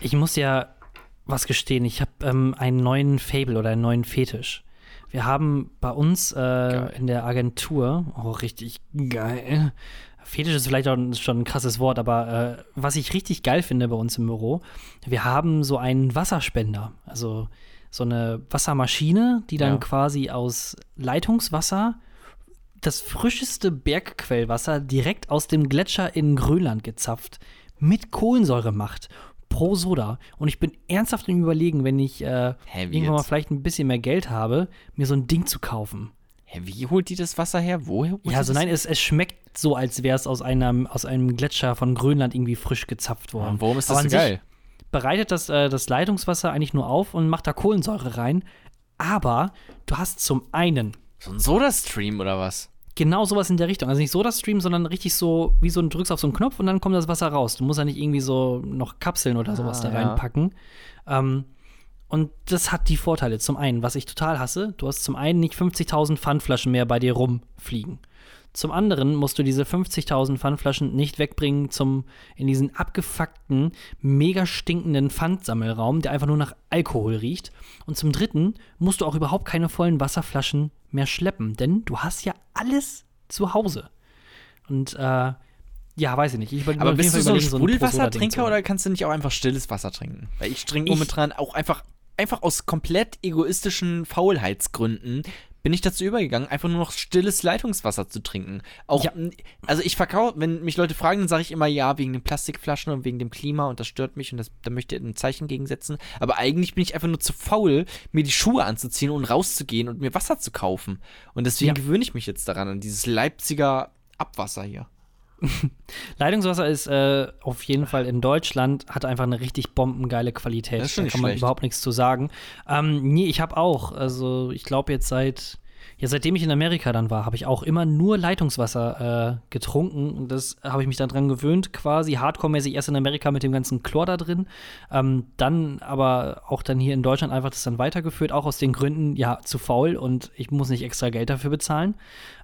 Ich muss ja was gestehen, ich habe ähm, einen neuen Fable oder einen neuen Fetisch. Wir haben bei uns äh, in der Agentur, oh, richtig geil. Fetisch ist vielleicht auch schon ein krasses Wort, aber äh, was ich richtig geil finde bei uns im Büro, wir haben so einen Wasserspender. Also so eine Wassermaschine, die dann Ja. quasi aus Leitungswasser das frischeste Bergquellwasser direkt aus dem Gletscher in Grönland gezapft mit Kohlensäure macht. Pro Soda. Und ich bin ernsthaft im Überlegen, wenn ich äh, irgendwann mal jetzt? vielleicht ein bisschen mehr Geld habe, mir so ein Ding zu kaufen. Hä, wie holt die das Wasser her? Woher holt Ja, also nein, es, es schmeckt so, als wäre es aus einem, aus einem Gletscher von Grönland irgendwie frisch gezapft worden. Und warum ist das so geil? Bereitet das, äh, das Leitungswasser eigentlich nur auf und macht da Kohlensäure rein. Aber du hast zum einen So ein Soda-Stream oder was? Genau sowas in der Richtung. Also nicht so das Stream, sondern richtig so, wie so ein drückst auf so einen Knopf und dann kommt das Wasser raus. Du musst ja nicht irgendwie so noch Kapseln oder sowas Ah, da ja. reinpacken. Ähm, und das hat die Vorteile. Zum einen, was ich total hasse, du hast zum einen nicht 50.000 Pfandflaschen mehr bei dir rumfliegen. Zum anderen musst du diese 50.000 Pfandflaschen nicht wegbringen zum, in diesen abgefuckten, mega stinkenden Pfandsammelraum, der einfach nur nach Alkohol riecht. Und zum dritten musst du auch überhaupt keine vollen Wasserflaschen mehr schleppen, denn du hast ja alles zu Hause. Und äh, ja, weiß ich nicht. Ich Aber bist du so ein Sprudelwassertrinker holen. oder kannst du nicht auch einfach stilles Wasser trinken? Weil ich trinke momentan auch einfach, einfach aus komplett egoistischen Faulheitsgründen bin ich dazu übergegangen, einfach nur noch stilles Leitungswasser zu trinken. Auch, Ja. also ich verkaufe, wenn mich Leute fragen, dann sage ich immer ja, wegen den Plastikflaschen und wegen dem Klima und das stört mich und das, da möchte ich ein Zeichen gegensetzen. Aber eigentlich bin ich einfach nur zu faul, mir die Schuhe anzuziehen und rauszugehen und mir Wasser zu kaufen. Und deswegen Ja. gewöhne ich mich jetzt daran, an dieses Leipziger Abwasser hier. [laughs] Leitungswasser ist äh, auf jeden Fall in Deutschland, hat einfach eine richtig bombengeile Qualität. Das ist da kann man schlecht. überhaupt nichts zu sagen. Ähm, nee, ich habe auch, also ich glaube jetzt seit, ja, seitdem ich in Amerika dann war, habe ich auch immer nur Leitungswasser äh, getrunken. Und das habe ich mich dann dran gewöhnt, quasi hardcore-mäßig erst in Amerika mit dem ganzen Chlor da drin. Ähm, dann aber auch dann hier in Deutschland einfach das dann weitergeführt, auch aus den Gründen, ja, zu faul und ich muss nicht extra Geld dafür bezahlen.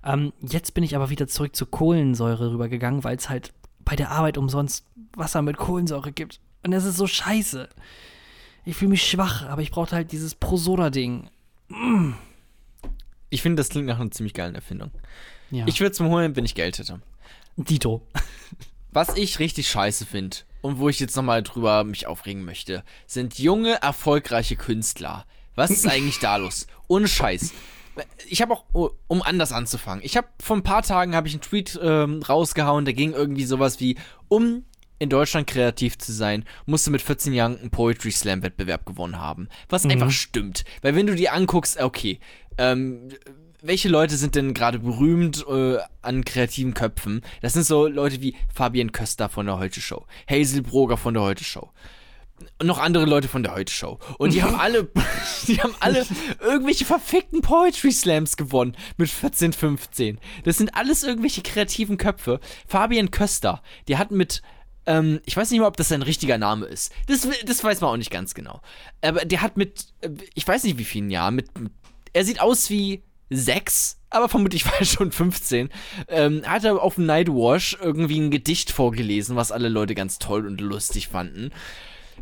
Ähm, jetzt bin ich aber wieder zurück zu Kohlensäure rübergegangen, weil es halt bei der Arbeit umsonst Wasser mit Kohlensäure gibt. Und das ist so scheiße. Ich fühle mich schwach, aber ich brauchte halt dieses Prosoda-Ding. Ich finde, das klingt nach einer ziemlich geilen Erfindung. Ja. Ich würde es mir holen, wenn ich Geld hätte. Dito. Was ich richtig scheiße finde und wo ich jetzt nochmal drüber mich aufregen möchte, sind junge, erfolgreiche Künstler. Was ist eigentlich da los? Ohne Scheiß. Ich habe auch, oh, um anders anzufangen, ich habe vor ein paar Tagen habe ich einen Tweet ähm, rausgehauen, der ging irgendwie sowas wie, um in Deutschland kreativ zu sein, musst du mit 14 Jahren einen Poetry Slam Wettbewerb gewonnen haben. Was einfach stimmt. Weil wenn du dir anguckst, okay, ähm, welche Leute sind denn gerade berühmt äh, an kreativen Köpfen? Das sind so Leute wie Fabian Köster von der Heute Show, Hazel Broger von der Heute Show. Und noch andere Leute von der Heute Show. Und die haben [laughs] alle, [laughs] die haben alle irgendwelche verfickten Poetry Slams gewonnen mit 14, 15. Das sind alles irgendwelche kreativen Köpfe. Fabian Köster, der hat mit, ähm, ich weiß nicht mal, ob das sein richtiger Name ist. Das, das weiß man auch nicht ganz genau. Aber der hat mit, äh, ich weiß nicht wie vielen Jahren, mit, mit er sieht aus wie sechs, aber vermutlich war er schon 15, ähm, hat er auf dem Nightwash irgendwie ein Gedicht vorgelesen, was alle Leute ganz toll und lustig fanden.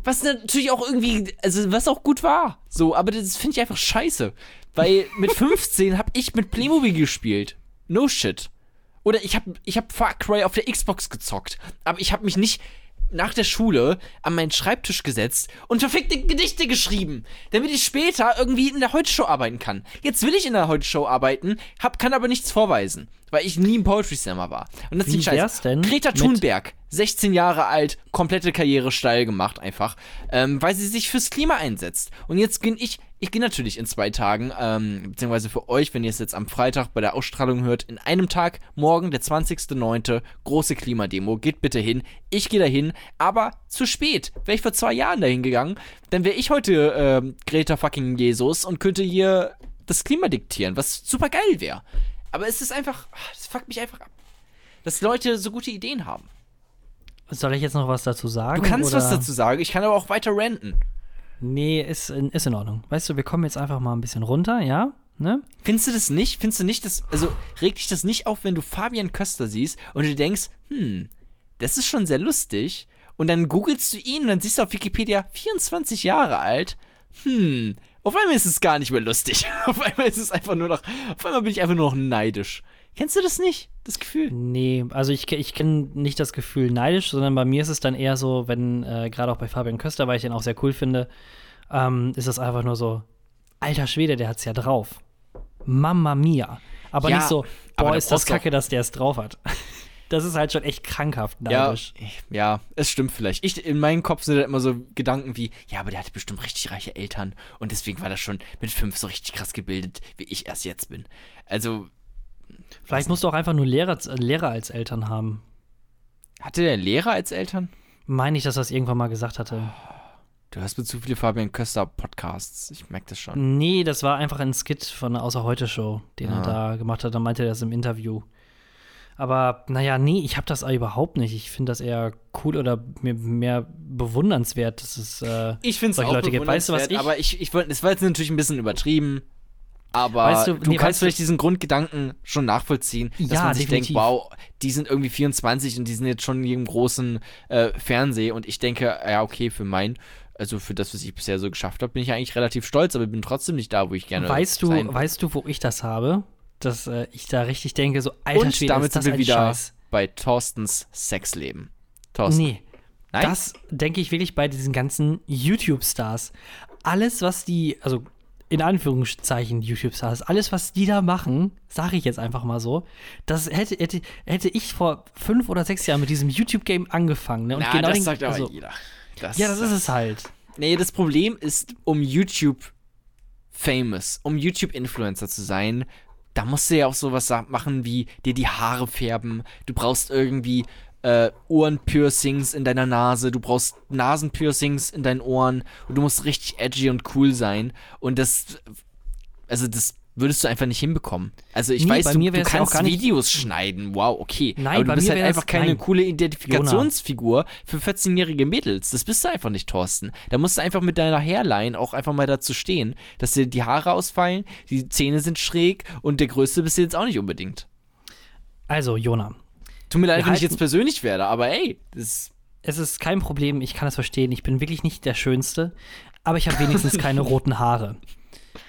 Was natürlich auch irgendwie, also was auch gut war. So, aber das finde ich einfach scheiße. Weil mit [laughs] 15 habe ich mit Playmobil gespielt. No shit. Oder ich habe ich hab Far Cry auf der Xbox gezockt. Aber ich habe mich nicht nach der Schule an meinen Schreibtisch gesetzt und verfickte Gedichte geschrieben, damit ich später irgendwie in der Heute-Show arbeiten kann. Jetzt will ich in der Heute-Show arbeiten, hab, kann aber nichts vorweisen, weil ich nie ein Poetry Slammer war. Und das Wie ist die Scheiße. Greta Thunberg, 16 Jahre alt, komplette Karriere steil gemacht einfach, ähm, weil sie sich fürs Klima einsetzt. Und jetzt bin ich, ich gehe natürlich in zwei Tagen, ähm, beziehungsweise für euch, wenn ihr es jetzt am Freitag bei der Ausstrahlung hört, in einem Tag, morgen, der 20.09., große Klimademo, geht bitte hin. Ich gehe dahin, aber zu spät. Wäre ich vor zwei Jahren dahin gegangen, dann wäre ich heute ähm, Greta fucking Jesus und könnte hier das Klima diktieren, was super geil wäre. Aber es ist einfach, ah, das fuckt mich einfach ab. Dass Leute so gute Ideen haben. Soll ich jetzt noch was dazu sagen? Du kannst oder? was dazu sagen, ich kann aber auch weiter ranten. Nee, ist, in- ist in Ordnung. Weißt du, wir kommen jetzt einfach mal ein bisschen runter, ja? Ne? Findest du das nicht? Findest du nicht, dass, also regt dich das nicht auf, wenn du Fabian Köster siehst und du denkst, hm, das ist schon sehr lustig. Und dann googelst du ihn und dann siehst du auf Wikipedia 24 Jahre alt. Hm, auf einmal ist es gar nicht mehr lustig. [laughs] auf einmal ist es einfach nur noch, auf einmal bin ich einfach nur noch neidisch. Kennst du das nicht? Das Gefühl? Nee, also ich, ich kenne nicht das Gefühl neidisch, sondern bei mir ist es dann eher so, wenn, äh, gerade auch bei Fabian Köster, weil ich den auch sehr cool finde, ähm, ist das einfach nur so, alter Schwede, der hat's ja drauf. Mamma mia. Aber Ja, nicht so, boah, ist das kacke, dass der es drauf hat. [laughs] Das ist halt schon echt krankhaft Ja, neidisch. ja, es stimmt vielleicht. Ich, in meinem Kopf sind da immer so Gedanken wie, ja, aber der hatte bestimmt richtig reiche Eltern und deswegen war er schon mit fünf so richtig krass gebildet, wie ich erst jetzt bin. Also, Vielleicht musst du auch einfach nur Lehrer, Lehrer als Eltern haben. hatte der Lehrer als Eltern? Meine ich, dass das irgendwann mal gesagt hatte. Du hörst mir zu viele Fabian Köster Podcasts. Ich merke das schon. Nee, das war einfach ein Skit von der Außer Heute Show, den Ah. er da gemacht hat. Dann meinte er das im Interview. Aber naja, nee, ich habe das überhaupt nicht. Ich finde das eher cool oder mir mehr bewundernswert, dass es äh, Ich finde es solche auch Leute gibt. Weißt du, was ich- aber ich, ich wollte, es war jetzt natürlich ein bisschen übertrieben. Aber Weißt du- du, nee, kannst weißt du- vielleicht diesen Grundgedanken schon nachvollziehen, dass Ja, man sich definitiv. denkt, wow, die sind irgendwie 24 und die sind jetzt schon hier im großen äh, Fernseh und ich denke, ja, okay, für mein, also für das, was ich bisher so geschafft habe, bin ich eigentlich relativ stolz, aber bin trotzdem nicht da, wo ich gerne weißt du, weißt du, wo ich das habe? Dass äh, ich da richtig denke, so alter Und Schwede, damit ist das sind wir wieder Scheiß. bei Thorstens Sexleben. Thorsten. Nee, Nein? das denke ich wirklich bei diesen ganzen YouTube-Stars. Alles, was die, also in Anführungszeichen YouTube-Stars, alles, was die da machen, sage ich jetzt einfach mal so, das hätte, hätte, hätte ich vor fünf oder sechs Jahren mit diesem YouTube-Game angefangen. Ne? Und Na, genau das den, sagt aber also, jeder. Das, Ja, das ist es halt. Nee, das Problem ist, um YouTube famous, um YouTube-Influencer zu sein, da musst du ja auch sowas machen wie dir die Haare färben. Du brauchst irgendwie äh, Ohrenpiercings in deiner Nase, du brauchst Nasenpiercings in deinen Ohren und du musst richtig edgy und cool sein. Und das, also das würdest du einfach nicht hinbekommen. Also ich Nee, weiß, du, mir du ja kannst nicht- Videos schneiden, wow, okay. Nein, aber du bei bist mir halt einfach keine nein. coole Identifikationsfigur für 14-jährige Mädels. Das bist du einfach nicht, Thorsten. Da musst du einfach mit deiner Hairline auch einfach mal dazu stehen, dass dir die Haare ausfallen, die Zähne sind schräg und der Größte bist du jetzt auch nicht unbedingt. Also, Jona, Tut mir leid, wenn ich halten- jetzt persönlich werde, aber ey, das es ist kein Problem, ich kann es verstehen. Ich bin wirklich nicht der Schönste, aber ich habe wenigstens keine [laughs] roten Haare.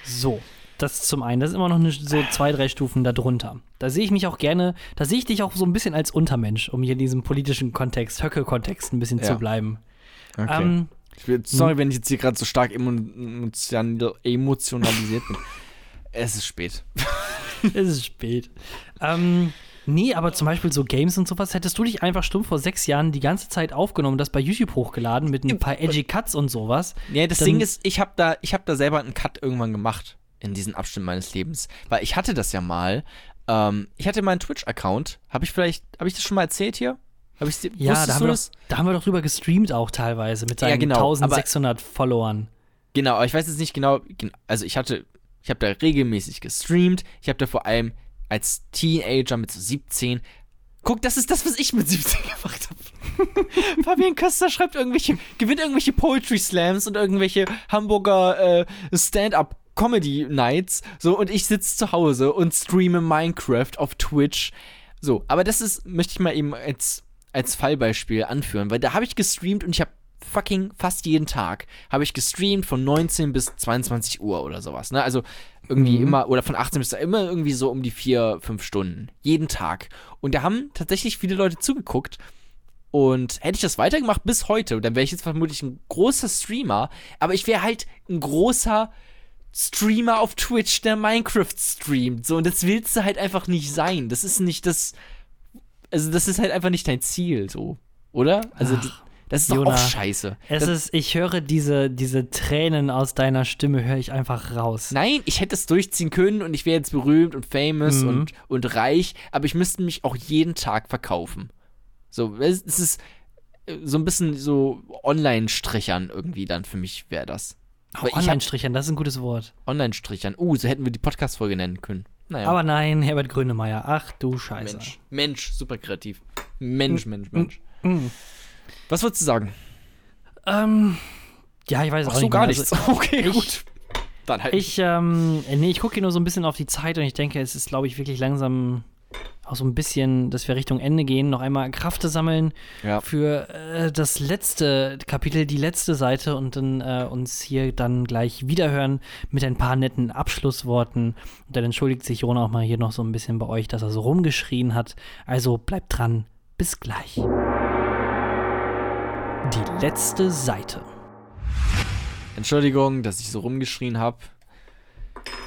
So, das zum einen. Das ist immer noch eine, so zwei, drei Stufen darunter. Da sehe ich mich auch gerne, da sehe ich dich auch so ein bisschen als Untermensch, um hier in diesem politischen Kontext, Höcke-Kontext ein bisschen Ja. zu bleiben. okay. Ähm, bin, sorry, wenn ich jetzt hier gerade so stark emo emotion emotionalisiert bin. Es ist spät. [laughs] es ist spät. Ähm, nee, aber zum Beispiel so Games und sowas, hättest du dich einfach stumpf vor sechs Jahren die ganze Zeit aufgenommen, das bei YouTube hochgeladen mit ein paar edgy Cuts und sowas. Ja, das Ding ist, ich habe da, ich hab da selber einen Cut irgendwann gemacht in diesen Abschnitt meines Lebens. Weil ich hatte das ja mal. Ähm, ich hatte meinen Twitch-Account. Habe ich vielleicht, habe ich das schon mal erzählt hier? Habe ich Ja, da haben, du wir das? doch, da haben wir doch drüber gestreamt auch teilweise mit seinen genau, 1600 Followern. Genau, aber ich weiß jetzt nicht genau, gen- also ich hatte, ich habe da regelmäßig gestreamt. Ich habe da vor allem als Teenager mit so 17 Guck, das ist das, was ich mit 17 [laughs] gemacht habe. [laughs] Fabian Köster schreibt irgendwelche, gewinnt irgendwelche Poetry Slams und irgendwelche Hamburger äh, Stand-up Comedy Nights. So, und ich sitze zu Hause und streame Minecraft auf Twitch. So, aber das ist, möchte ich mal eben als, als Fallbeispiel anführen, weil da habe ich gestreamt und ich habe fucking fast jeden Tag habe ich gestreamt von 19 bis 22 Uhr oder sowas. Ne? Also irgendwie Mhm. immer, oder von 18 bis immer irgendwie so um die 4, 5 Stunden. Jeden Tag. Und da haben tatsächlich viele Leute zugeguckt. Und hätte ich das weitergemacht bis heute, dann wäre ich jetzt vermutlich ein großer Streamer. Aber ich wäre halt ein großer Streamer auf Twitch, der Minecraft streamt. So, und das willst du halt einfach nicht sein. Das ist nicht das. Also, das ist halt einfach nicht dein Ziel, so. Oder? Also, Ach, das, ist doch Jona, auch scheiße. Es das, ist, ich höre diese, diese Tränen aus deiner Stimme, höre ich einfach raus. Nein, ich hätte es durchziehen können und ich wäre jetzt berühmt und famous Mhm. und, und reich, aber ich müsste mich auch jeden Tag verkaufen. So, es, es ist äh, so ein bisschen so Online-Strichern irgendwie dann für mich wäre das. Hab- Online-Strichern, das ist ein gutes Wort. Online-Strichern. Uh, so hätten wir die Podcast-Folge nennen können. Naja. Aber nein, Herbert Grönemeyer, ach du Scheiße. Mensch, Mensch, super kreativ. Mensch, Mensch, Mensch. Mhm. Was würdest du sagen? Ähm, ja, ich weiß Ach auch so, nicht gar mehr. nichts. Also, [laughs] okay, ich- gut. Dann halt. Ich, ähm, nee, ich gucke hier nur so ein bisschen auf die Zeit und ich denke, es ist, glaube ich, wirklich langsam auch so ein bisschen, dass wir Richtung Ende gehen, noch einmal Kraft sammeln Ja. für äh, das letzte Kapitel, die letzte Seite und dann äh, uns hier dann gleich wiederhören mit ein paar netten Abschlussworten. Und dann entschuldigt sich Jona auch mal hier noch so ein bisschen bei euch, dass er so rumgeschrien hat. Also bleibt dran, bis gleich. Die letzte Seite. Entschuldigung, dass ich so rumgeschrien habe.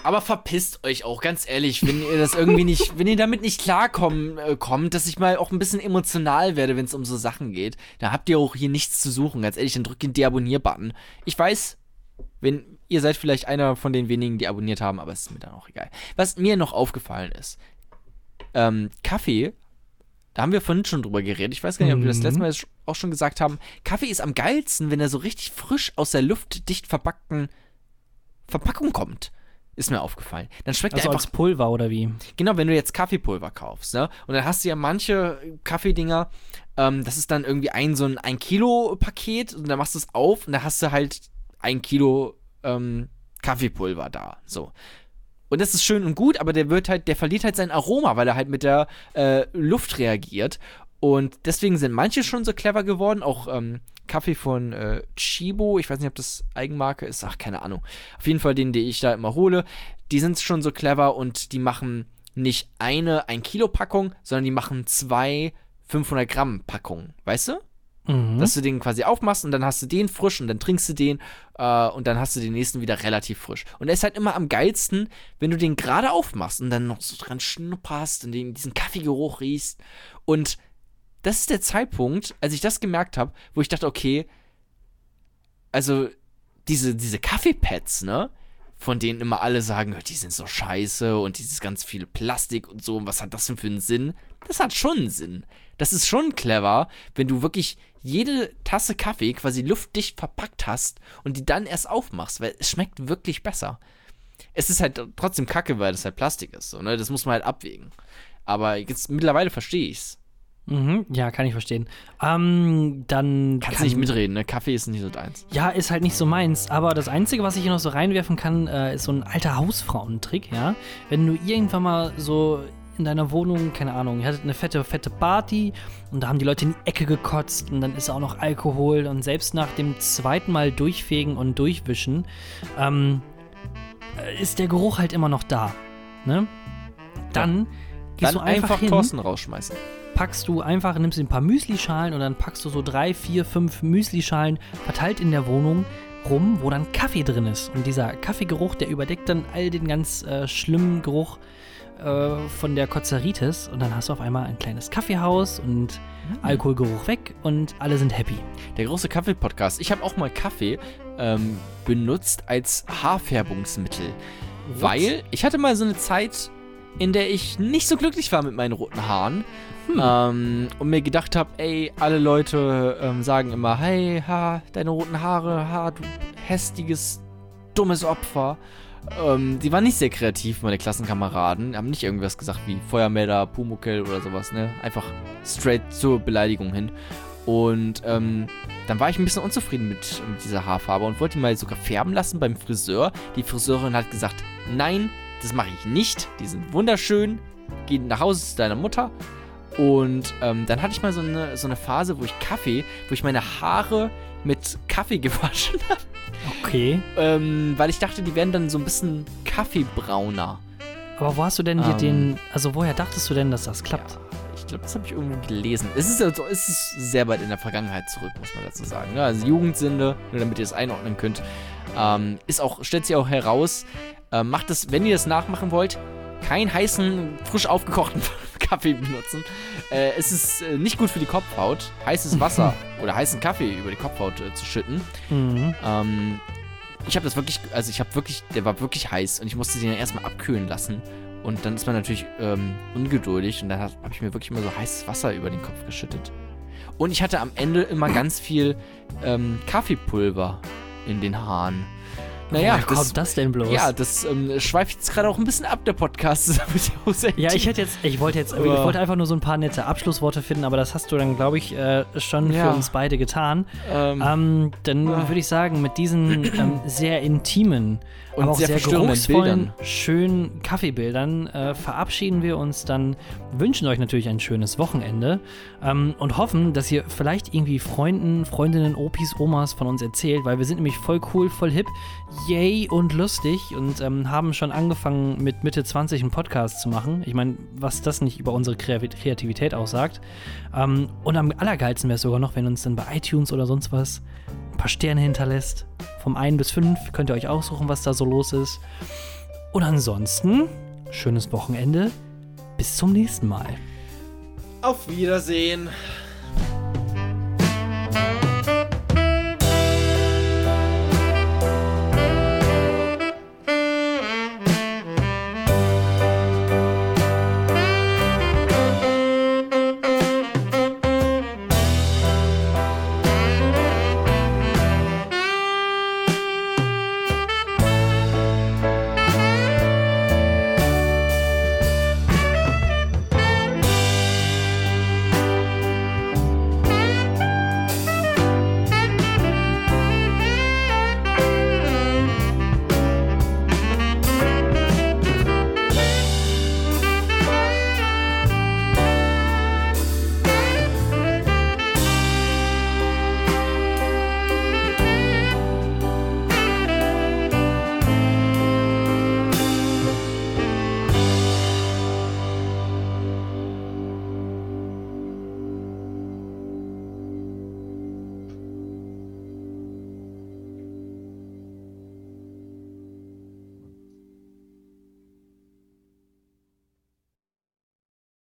Aber verpisst euch auch, ganz ehrlich, wenn ihr das irgendwie nicht, [laughs] wenn ihr damit nicht klarkommen äh, kommt, dass ich mal auch ein bisschen emotional werde, wenn es um so Sachen geht, da habt ihr auch hier nichts zu suchen. Ganz ehrlich, dann drückt den Deabonnier-Button. Ich weiß, wenn ihr seid vielleicht einer von den wenigen, die abonniert haben, aber es ist mir dann auch egal. Was mir noch aufgefallen ist, ähm, Kaffee, da haben wir vorhin schon drüber geredet. Ich weiß gar nicht, ob wir das Mhm. letzte Mal auch schon gesagt haben. Kaffee ist am geilsten, wenn er so richtig frisch aus der luftdicht verpackten Verpackung kommt. Ist mir aufgefallen. Dann schmeckt Also er einfach als Pulver oder wie? Genau, wenn du jetzt Kaffeepulver kaufst, ne? Und dann hast du ja manche Kaffeedinger, ähm, das ist dann irgendwie ein so ein 1 Kilo Paket und dann machst du es auf und da hast du halt ein Kilo ähm, Kaffeepulver da. So. Und das ist schön und gut, aber der wird halt, der verliert halt sein Aroma, weil er halt mit der äh, Luft reagiert. Und deswegen sind manche schon so clever geworden, auch ähm, Kaffee von äh, Chibo, ich weiß nicht, ob das Eigenmarke ist, ach, keine Ahnung. Auf jeden Fall den, den ich da immer hole, die sind schon so clever und die machen nicht eine 1 Kilo Packung, sondern die machen zwei 500 Gramm Packungen, weißt du? Mhm. Dass du den quasi aufmachst und dann hast du den frisch und dann trinkst du den äh, und dann hast du den nächsten wieder relativ frisch. Und er ist halt immer am geilsten, wenn du den gerade aufmachst und dann noch so dran schnupperst und den, diesen Kaffeegeruch riechst. Und das ist der Zeitpunkt, als ich das gemerkt habe, wo ich dachte, okay, also diese, diese Kaffeepads, ne? Von denen immer alle sagen, die sind so scheiße und dieses ganz viele Plastik und so, und was hat das denn für einen Sinn? Das hat schon einen Sinn. Das ist schon clever, wenn du wirklich jede Tasse Kaffee quasi luftdicht verpackt hast und die dann erst aufmachst, weil es schmeckt wirklich besser. Es ist halt trotzdem kacke, weil das halt Plastik ist, so, ne? Das muss man halt abwägen. Aber jetzt mittlerweile verstehe ich's. Mhm, ja, kann ich verstehen. Ähm, dann Kannst kann, nicht mitreden, ne? Kaffee ist nicht so deins. Ja, ist halt nicht so meins. Aber das Einzige, was ich hier noch so reinwerfen kann, äh, ist so ein alter Hausfrauentrick, ja. Wenn du irgendwann mal so in deiner Wohnung, keine Ahnung, ihr hattet eine fette, fette Party und da haben die Leute in die Ecke gekotzt und dann ist auch noch Alkohol und selbst nach dem zweiten Mal durchfegen und durchwischen ähm, äh, ist der Geruch halt immer noch da. Ne? Dann gehst Dann du einfach, einfach hin, Thorsten rausschmeißen. Packst du einfach, nimmst ein paar Müslischalen und dann packst du so drei, vier, fünf Müslischalen verteilt in der Wohnung rum, wo dann Kaffee drin ist. Und dieser Kaffeegeruch, der überdeckt dann all den ganz äh, schlimmen Geruch äh, von der Kozeritis. Und dann hast du auf einmal ein kleines Kaffeehaus und Alkoholgeruch weg und alle sind happy. Der große Kaffee-Podcast. Ich habe auch mal Kaffee ähm, benutzt als Haarfärbungsmittel. Weil ich hatte mal so eine Zeit, in der ich nicht so glücklich war mit meinen roten Haaren. Ähm, und mir gedacht habe, ey, alle Leute ähm, sagen immer, hey, ha, deine roten Haare, ha, du hässliches, dummes Opfer. Ähm, die waren nicht sehr kreativ, meine Klassenkameraden. Haben nicht irgendwas gesagt wie Feuermelder, Pumuckel oder sowas, ne? Einfach straight zur Beleidigung hin. Und ähm, dann war ich ein bisschen unzufrieden mit, mit dieser Haarfarbe und wollte die mal sogar färben lassen beim Friseur. Die Friseurin hat gesagt, nein, das mache ich nicht. Die sind wunderschön. Geh nach Hause zu deiner Mutter. Und ähm, dann hatte ich mal so eine, so eine Phase, wo ich Kaffee, wo ich meine Haare mit Kaffee [laughs] gewaschen habe. Okay. Ähm, weil ich dachte, die werden dann so ein bisschen kaffeebrauner. Aber wo hast du denn dir Ähm. den, also woher dachtest du denn, dass das klappt? Ich glaube, das habe ich irgendwo gelesen. Es ist, also, es ist sehr weit in der Vergangenheit zurück, muss man dazu sagen. ne? Also Jugendsünde, nur damit ihr es einordnen könnt, ähm, ist auch, stellt sich auch heraus, äh, macht es, wenn ihr das nachmachen wollt, keinen heißen, frisch aufgekochten [laughs] Kaffee benutzen. Äh, es ist äh, nicht gut für die Kopfhaut, heißes [laughs] Wasser oder heißen Kaffee über die Kopfhaut äh, zu schütten. Mhm. Ähm, ich habe das wirklich, also ich habe wirklich, der war wirklich heiß und ich musste den erstmal abkühlen lassen. Und dann ist man natürlich ähm, ungeduldig und dann habe ich mir wirklich immer so heißes Wasser über den Kopf geschüttet. Und ich hatte am Ende immer ganz viel ähm, Kaffeepulver in den Haaren. Naja, woher kommt das denn bloß? ja, das ähm, schweift jetzt gerade auch ein bisschen ab, der Podcast. [laughs] Ja, ich hätte jetzt, ich wollte jetzt, ich wollte einfach nur so ein paar nette Abschlussworte finden, aber das hast du dann, glaube ich, äh, schon Ja. für uns beide getan. ähm, Ähm, dann Ah. würde ich sagen, mit diesen ähm, sehr intimen, Und aber auch sehr sehr, geruchsvollen, Bildern. schönen Kaffeebildern äh, verabschieden wir uns dann, wünschen euch natürlich ein schönes Wochenende ähm, und hoffen, dass ihr vielleicht irgendwie Freunden, Freundinnen, Opis, Omas von uns erzählt, weil wir sind nämlich voll cool, voll hip, yay und lustig und ähm, haben schon angefangen mit Mitte 20 einen Podcast zu machen. Ich meine, was das nicht über unsere Kreativität aussagt. Ähm, und am allergeilsten wäre es sogar noch, wenn uns dann bei iTunes oder sonst was ein paar Sterne hinterlässt. Vom 1 bis 5 könnt ihr euch aussuchen, was da so los ist. Und ansonsten, schönes Wochenende. Bis zum nächsten Mal. auf Wiedersehen.